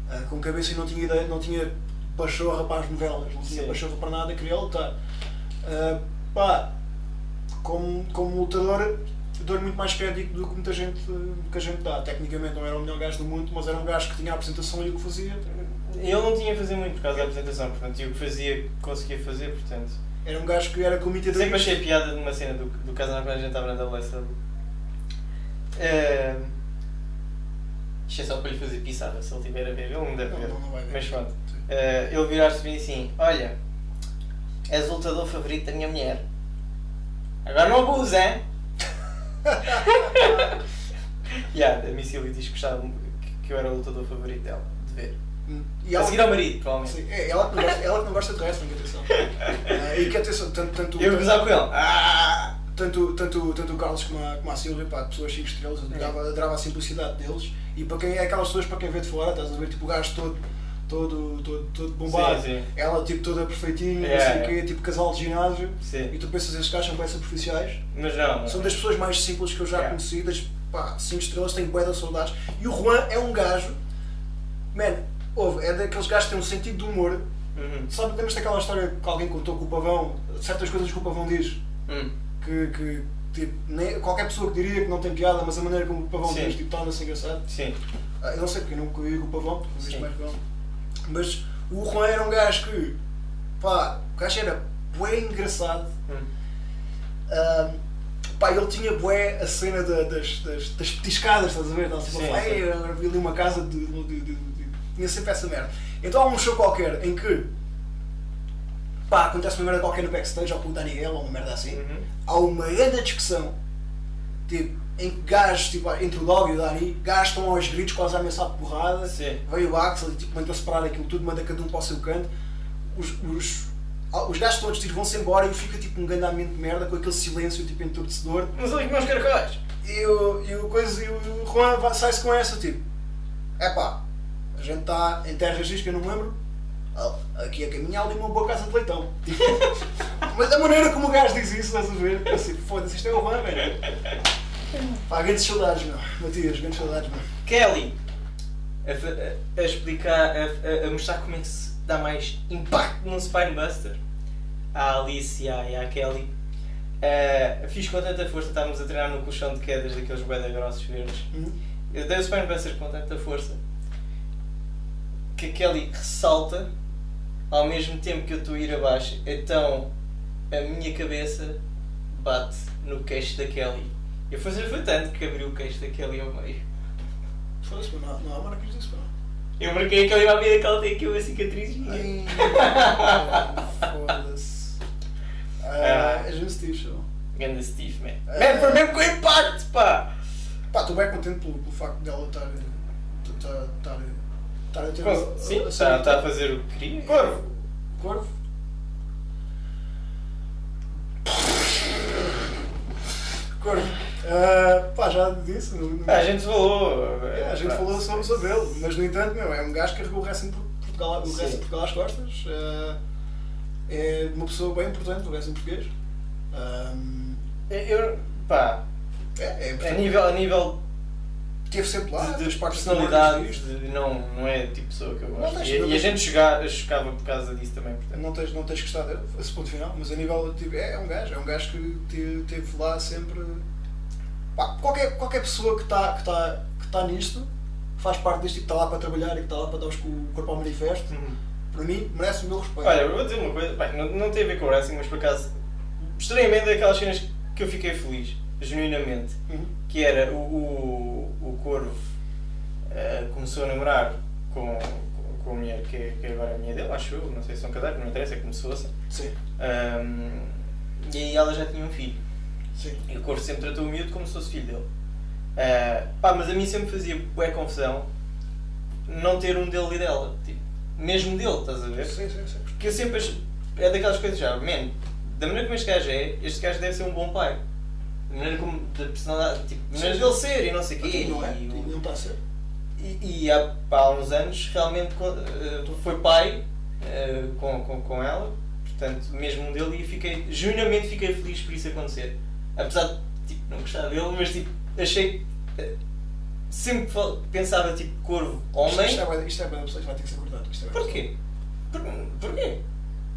ah, com cabeça e não tinha ideia, não tinha pachorra para as novelas, não tinha Sim. pachorra para nada, queria lutar. Ah, pá, como, como lutador, dou-lhe muito mais crédito do que muita gente, do que a gente dá. Tecnicamente não era o melhor gajo do mundo, mas era um gajo que tinha a apresentação e o que fazia. Ele não tinha a fazer muito por causa da apresentação, portanto, e o que fazia, conseguia fazer, portanto. Era um gajo que era comitê de Sempre achei piada de uma cena do, do Casanova quando a gente estava na WSL. Uh, isto é só para lhe fazer pisada, se ele tiver a ver, ele não deve Não, ver. não, não vai ver. Mas pronto. Uh, ele virar-se e assim: Olha, és o lutador favorito da minha mulher. Agora não abusa, hein? yeah, a Missy diz que gostava que, que eu era o lutador favorito dela, de ver. E a ela, seguir ao marido, provavelmente. sim, é, ela, que não gosta, ela que não gosta de wrestling, atenção. Ah, e que atenção, tanto, tanto, Eu gozar com ele. Ah! tanto, tanto, tanto o Carlos como a, como a Silvia, pá, pessoas 5 estrelas, eu adorava, adorava a simplicidade deles. E para quem é aquelas pessoas para quem vê de fora, estás a ver tipo o gajo todo, todo, todo, todo bombado, Sim, sim. ela tipo toda perfeitinha, É, não sei o é. quê, tipo casal de ginásio. Sim. E tu pensas, esses gajos são bem superficiais. Mas não, não. São das pessoas mais simples que eu já É. conheci, das pá, 5 estrelas, tenho bué de saudades. E o Juan é um gajo, man, é daqueles gajos que têm um sentido de humor. Uhum. Sabe, lembras daquela história que alguém contou com o Pavão, certas coisas que o Pavão diz? Hum. que, que tipo, nem, qualquer pessoa que diria que não tem piada, mas a maneira como o pavão Sim. diz tipo, torna-se engraçado. Sim. Ah, eu não sei porque eu nunca vi o pavão, vejo mais pavão. Mas o Juan era um gajo que, pá, o gajo era bué engraçado. Hum. Ah, pá, ele tinha bué a cena da- das, das, das petiscadas, estás a ver? Estás tipo, Sim, "Ei, sim. eu vi ali uma casa de- de- de-" Tinha sempre essa merda. Então há um show qualquer em que pá, acontece uma merda qualquer no backstage ou com o Daniel ou uma merda assim Uhum. há uma grande discussão tipo, em que gajos, tipo, entre o Dog e o Dani, gajos estão aos gritos, quase a ameaçar de porrada. Sim. Veio o Axel e tipo, mandou separar aquilo tudo, manda cada um para o seu canto. Os, os, ah, os gajos todos tipo, vão-se embora e fica tipo um grande ambiente de merda com aquele silêncio tipo, enturdecedor. Mas olha os meus caracóis. E o, e o, coisa, e o Juan sai-se com essa, tipo, é pá, a gente está em terras diz que eu não me lembro, aqui a caminhar ali uma boa casa de leitão. Mas a maneira como o gajo diz isso, estás a ver? Eu assim, foda-se, isto é o Juan, velho. Pá, grandes saudades, meu. Matias, grandes saudades, meu. Kelly. A, a- a explicar, a, a- a mostrar como é que se dá mais impacto num Spinebuster. À Alice e à, e à Kelly. Ah, fiz com tanta força, estávamos a treinar num colchão de quedas daqueles bué grossos verdes. Hum? Eu dei o Spinebuster com tanta força que a Kelly ressalta ao mesmo tempo que eu estou a ir abaixo. Então a minha cabeça bate no queixo da Kelly. E foi tanto que abriu o queixo da Kelly ao meio. Foda-se, não, há- não há marcas disso, meu. Eu marquei a Kelly à vida que ela tem aqui uma cicatriz. Ai, Foda-se. Ah, um Steve, show. Ganda Steve, man. Ah. Man, foi mesmo com impacto, pá! Pá, estou bem contente pelo, pelo facto dela estar, estar, estar, estar a ter Corvo, Sim, a- a- está, está a fazer o que queria. Corvo. Corvo. Corvo. Ah, pá, já disse. No, no- Ah, a gente falou. É, a gente pá, falou sobre, sobre ele, mas no entanto, meu, é um gajo que carregou o Por- Portugal, o de Portugal às costas. ah, é uma pessoa bem importante resto em português. Ah, Eu, pá, é, é a nível, a nível teve sempre lá, de, de personalidade, de- não, não é tipo pessoa que eu gosto. tens- e e a gente chega- chocava por causa disso também, portanto. Não tens, não tens que estar dele, esse ponto final, mas a nível tipo, é, é um gajo, é um gajo que te- teve lá sempre. Pá, qualquer, qualquer pessoa que está que tá, que tá nisto, faz parte disto e que está lá para trabalhar e que está lá para dar o corpo ao manifesto, para mim merece o meu respeito. Olha, eu vou dizer uma coisa, bem, não, não tem a ver com o wrestling, mas por acaso, estranhamente, é aquelas cenas que eu fiquei feliz, genuinamente, Uhum. que era o, o, o Corvo eh, começou a namorar com, com, com a mulher que, é- que agora é a mulher dele, acho eu, não sei se são casados, não interessa, começou assim. Sim, Ahm, e aí ela já tinha um filho. sim. E o Corvo sempre tratou o miúdo como se fosse filho dele. Ah, pá, mas a mim sempre fazia bué confusão não ter um dele e dela. Tipo, mesmo dele, estás a ver? Sim, sim, sim. Porque eu sempre é daquelas coisas já, man, da maneira como este gajo é, este gajo deve ser um bom pai. Da maneira como, da personalidade, tipo, da maneira dele ser e não sei o quê. Não é? E, Não está a ser. e, e há, há uns anos realmente eh, foi pai eh, com, com, com ela, portanto, mesmo um dele, e fiquei, genuinamente fiquei feliz por isso acontecer. Apesar de tipo, não gostar dele, mas tipo, achei. eh, Sempre que pensava tipo corvo, homem. Isto, isto é isto é bué, pessoas vai ter que ser cortado. É Porquê? Por, porquê?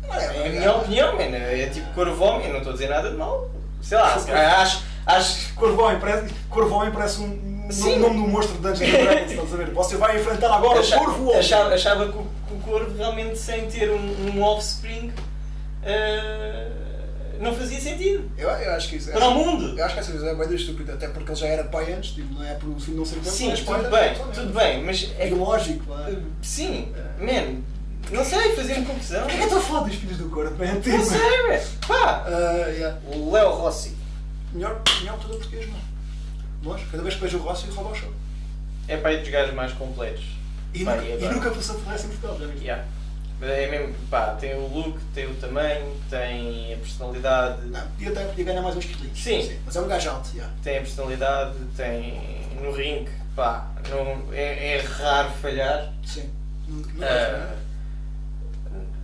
Não é, É a é- minha opinião, mano. É tipo corvo homem, não estou a dizer nada de mal. Sei lá, acho. acho Corvão parece, Corvão parece um, Sim. nome do monstro de Dungeons Dragons, estás a ver? Você vai enfrentar agora o acha- Corvo Homem. achava, achava que, o, que o corvo realmente sem ter um, um offspring eh, não fazia sentido. Eu, eu acho que isso é. Para o mundo! Eu acho que essa visão é bem estúpida, até porque ele já era pai antes, tipo, não é por o filho não ser pai, Sim, pai tudo da- bem, tudo bem, mas É é, ilógico, pá. sim, man, não sei, fazia-me confusão. Que é que eu estou a falar dos filhos do corpo? Tipo, Não sei, velho. Pá! ah, yeah. O Léo Rossi Melhor, melhor lutador português, mano. Nós, cada vez que vejo o Rossi, rouba o show. é pai dos gajos mais completos. E, Pá, nunca, e e agora? nunca passou por essa em Portugal, já viste? Yeah. Mas É mesmo, pá, tem o look, tem o tamanho, tem a personalidade, Não, podia, até, podia ganhar mais uns quilinhos. Sim. Mas é um gajo alto, yeah. tem a personalidade, tem no ringue, pá, não, é, é raro falhar. Sim. Não, não Ah,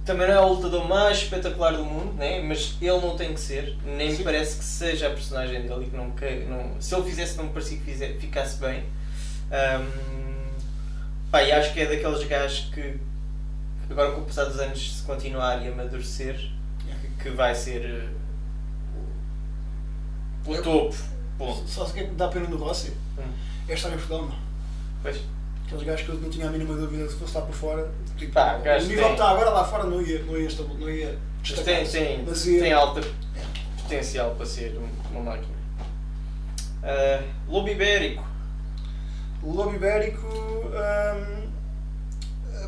também não é o lutador mais espetacular do mundo, né? mas ele não tem que ser, nem Sim. me parece que seja a personagem dele que não, que- não se ele fizesse não me parecia que fize- ficasse bem. Ahm, pá, e acho que é daqueles gajos que que agora com o passar dos anos se continuar e amadurecer Yeah. que vai ser eh, o, Eu- topo. Ponto. Só se que que dá pena do Rossi? Hum. É estar em Portugal, não. Pois. Aqueles gajos que eu não tinha a mínima dúvida se fosse lá por fora. Tipo, Pá, o nível tem- que está agora lá fora não ia, não ia, não ia Mas tem, tem, Mas ia- tem alta potencial para ser um- uma máquina. Ah, lobo ibérico. O Lobo Ibérico. hum,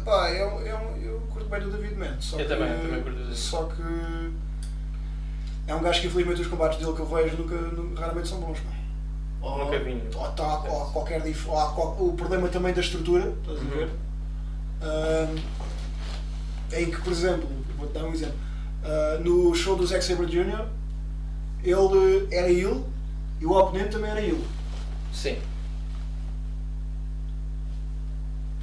pá, é um- é um- eu curto bem do David Mendes. Eu que, também, também curto do David. Só que. É um gajo que infelizmente os combates dele que eu vejo nunca, nunca- raramente são bons. Não. Ou, Nunca vi nenhum. ou, tá, ou qualquer ou o problema também da estrutura, estás a Uhum. Hum, em que, por exemplo, vou-te dar um exemplo. Ah, no show do Zack Sabre Jr., ele era ele e o oponente também era ele. Sim.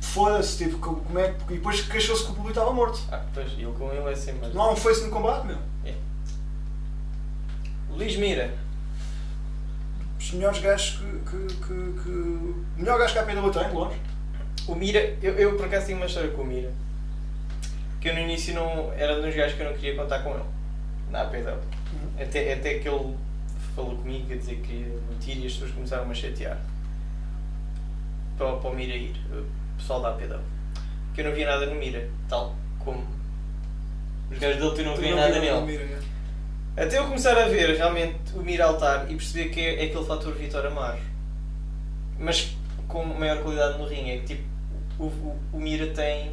Foda-se, tipo, como como é que. E depois queixou-se que o público estava morto. Ah, pois, ele com ele é sempre mais. Não há um face no combate, meu. Luís Mira. Os melhores gajos que. que, que, que... O melhor gajo que a PW tem, longe. O Mira, eu, eu por acaso tenho uma história com o Mira. Que eu no início não. Era dos gajos que eu não queria contar com ele. Na APW. Até, até que ele falou comigo a dizer que queria mentir e as pessoas começaram a chatear. Para, para o Mira ir. O pessoal da APW. Que eu não via nada no Mira. Tal como. Os gajos dele tu não via nada nele. Mira, né? Até eu começar a ver realmente o Mira altar e perceber que é, é aquele fator Vitor Amaro. Mas com maior qualidade no ringue. É que tipo, o, o, o Mira tem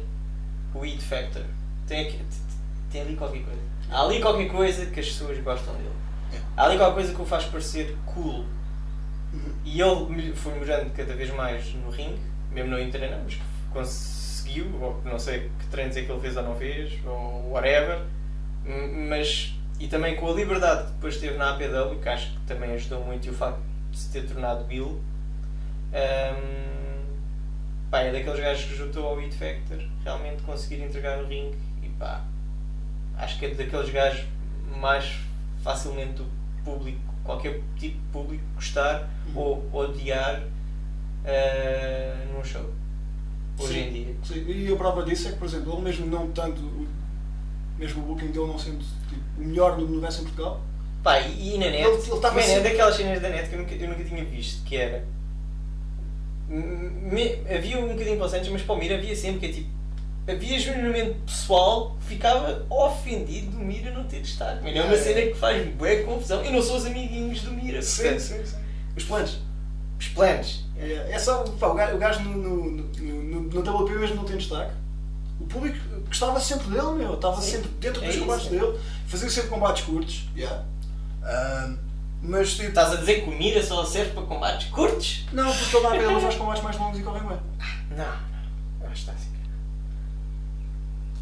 o it factor. Tem, tem ali qualquer coisa. Há ali qualquer coisa que as pessoas gostam dele. É. Há ali qualquer coisa que o faz parecer cool. Uhum. E ele foi melhorando cada vez mais no ringue, mesmo não em treino, mas que conseguiu, ou não sei que treinos é que ele fez ou não fez, ou whatever, mas e também com a liberdade que depois teve na APW, que acho que também ajudou muito e o facto de se ter tornado Bill, hum, pá, é daqueles gajos que juntou ao Hit Factor, realmente conseguir entregar no ringue e pá, acho que é daqueles gajos mais facilmente o público, qualquer tipo de público gostar ou odiar uh, num show. Hoje Sim. em dia. Sim, E a prova disso é que, por exemplo, ele mesmo não tanto, mesmo o booking dele não sendo tipo, o melhor no universo em Portugal, Pá, e, e na net, Ele- ele man, é sempre- daquelas cenas da net que eu nunca, eu nunca tinha visto, que era. Me- havia um bocadinho para o Santos, mas para o Mira havia sempre que é tipo. Havia genuinamente pessoal que ficava ofendido do Mira não ter destaque. Man, é uma É. cena que faz bué confusão. Eu não sou os amiguinhos do Mira. portanto, sim. Os planos. Os planos. É, é só, pá, o gajo, o gajo no, no, no, no, no WP mesmo não tem destaque. O público gostava sempre dele, meu. Estava Sim. sempre dentro É dos combates dele. Fazia sempre combates curtos. Yeah. Mas tipo. Estás a dizer que o Mira só serve para combates curtos? Não, porque ele dá ele faz combates mais longos e correm bem. Não, não. Acho que está assim.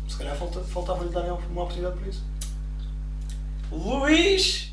Se calhar falta, faltava-lhe dar uma oportunidade para isso. Luís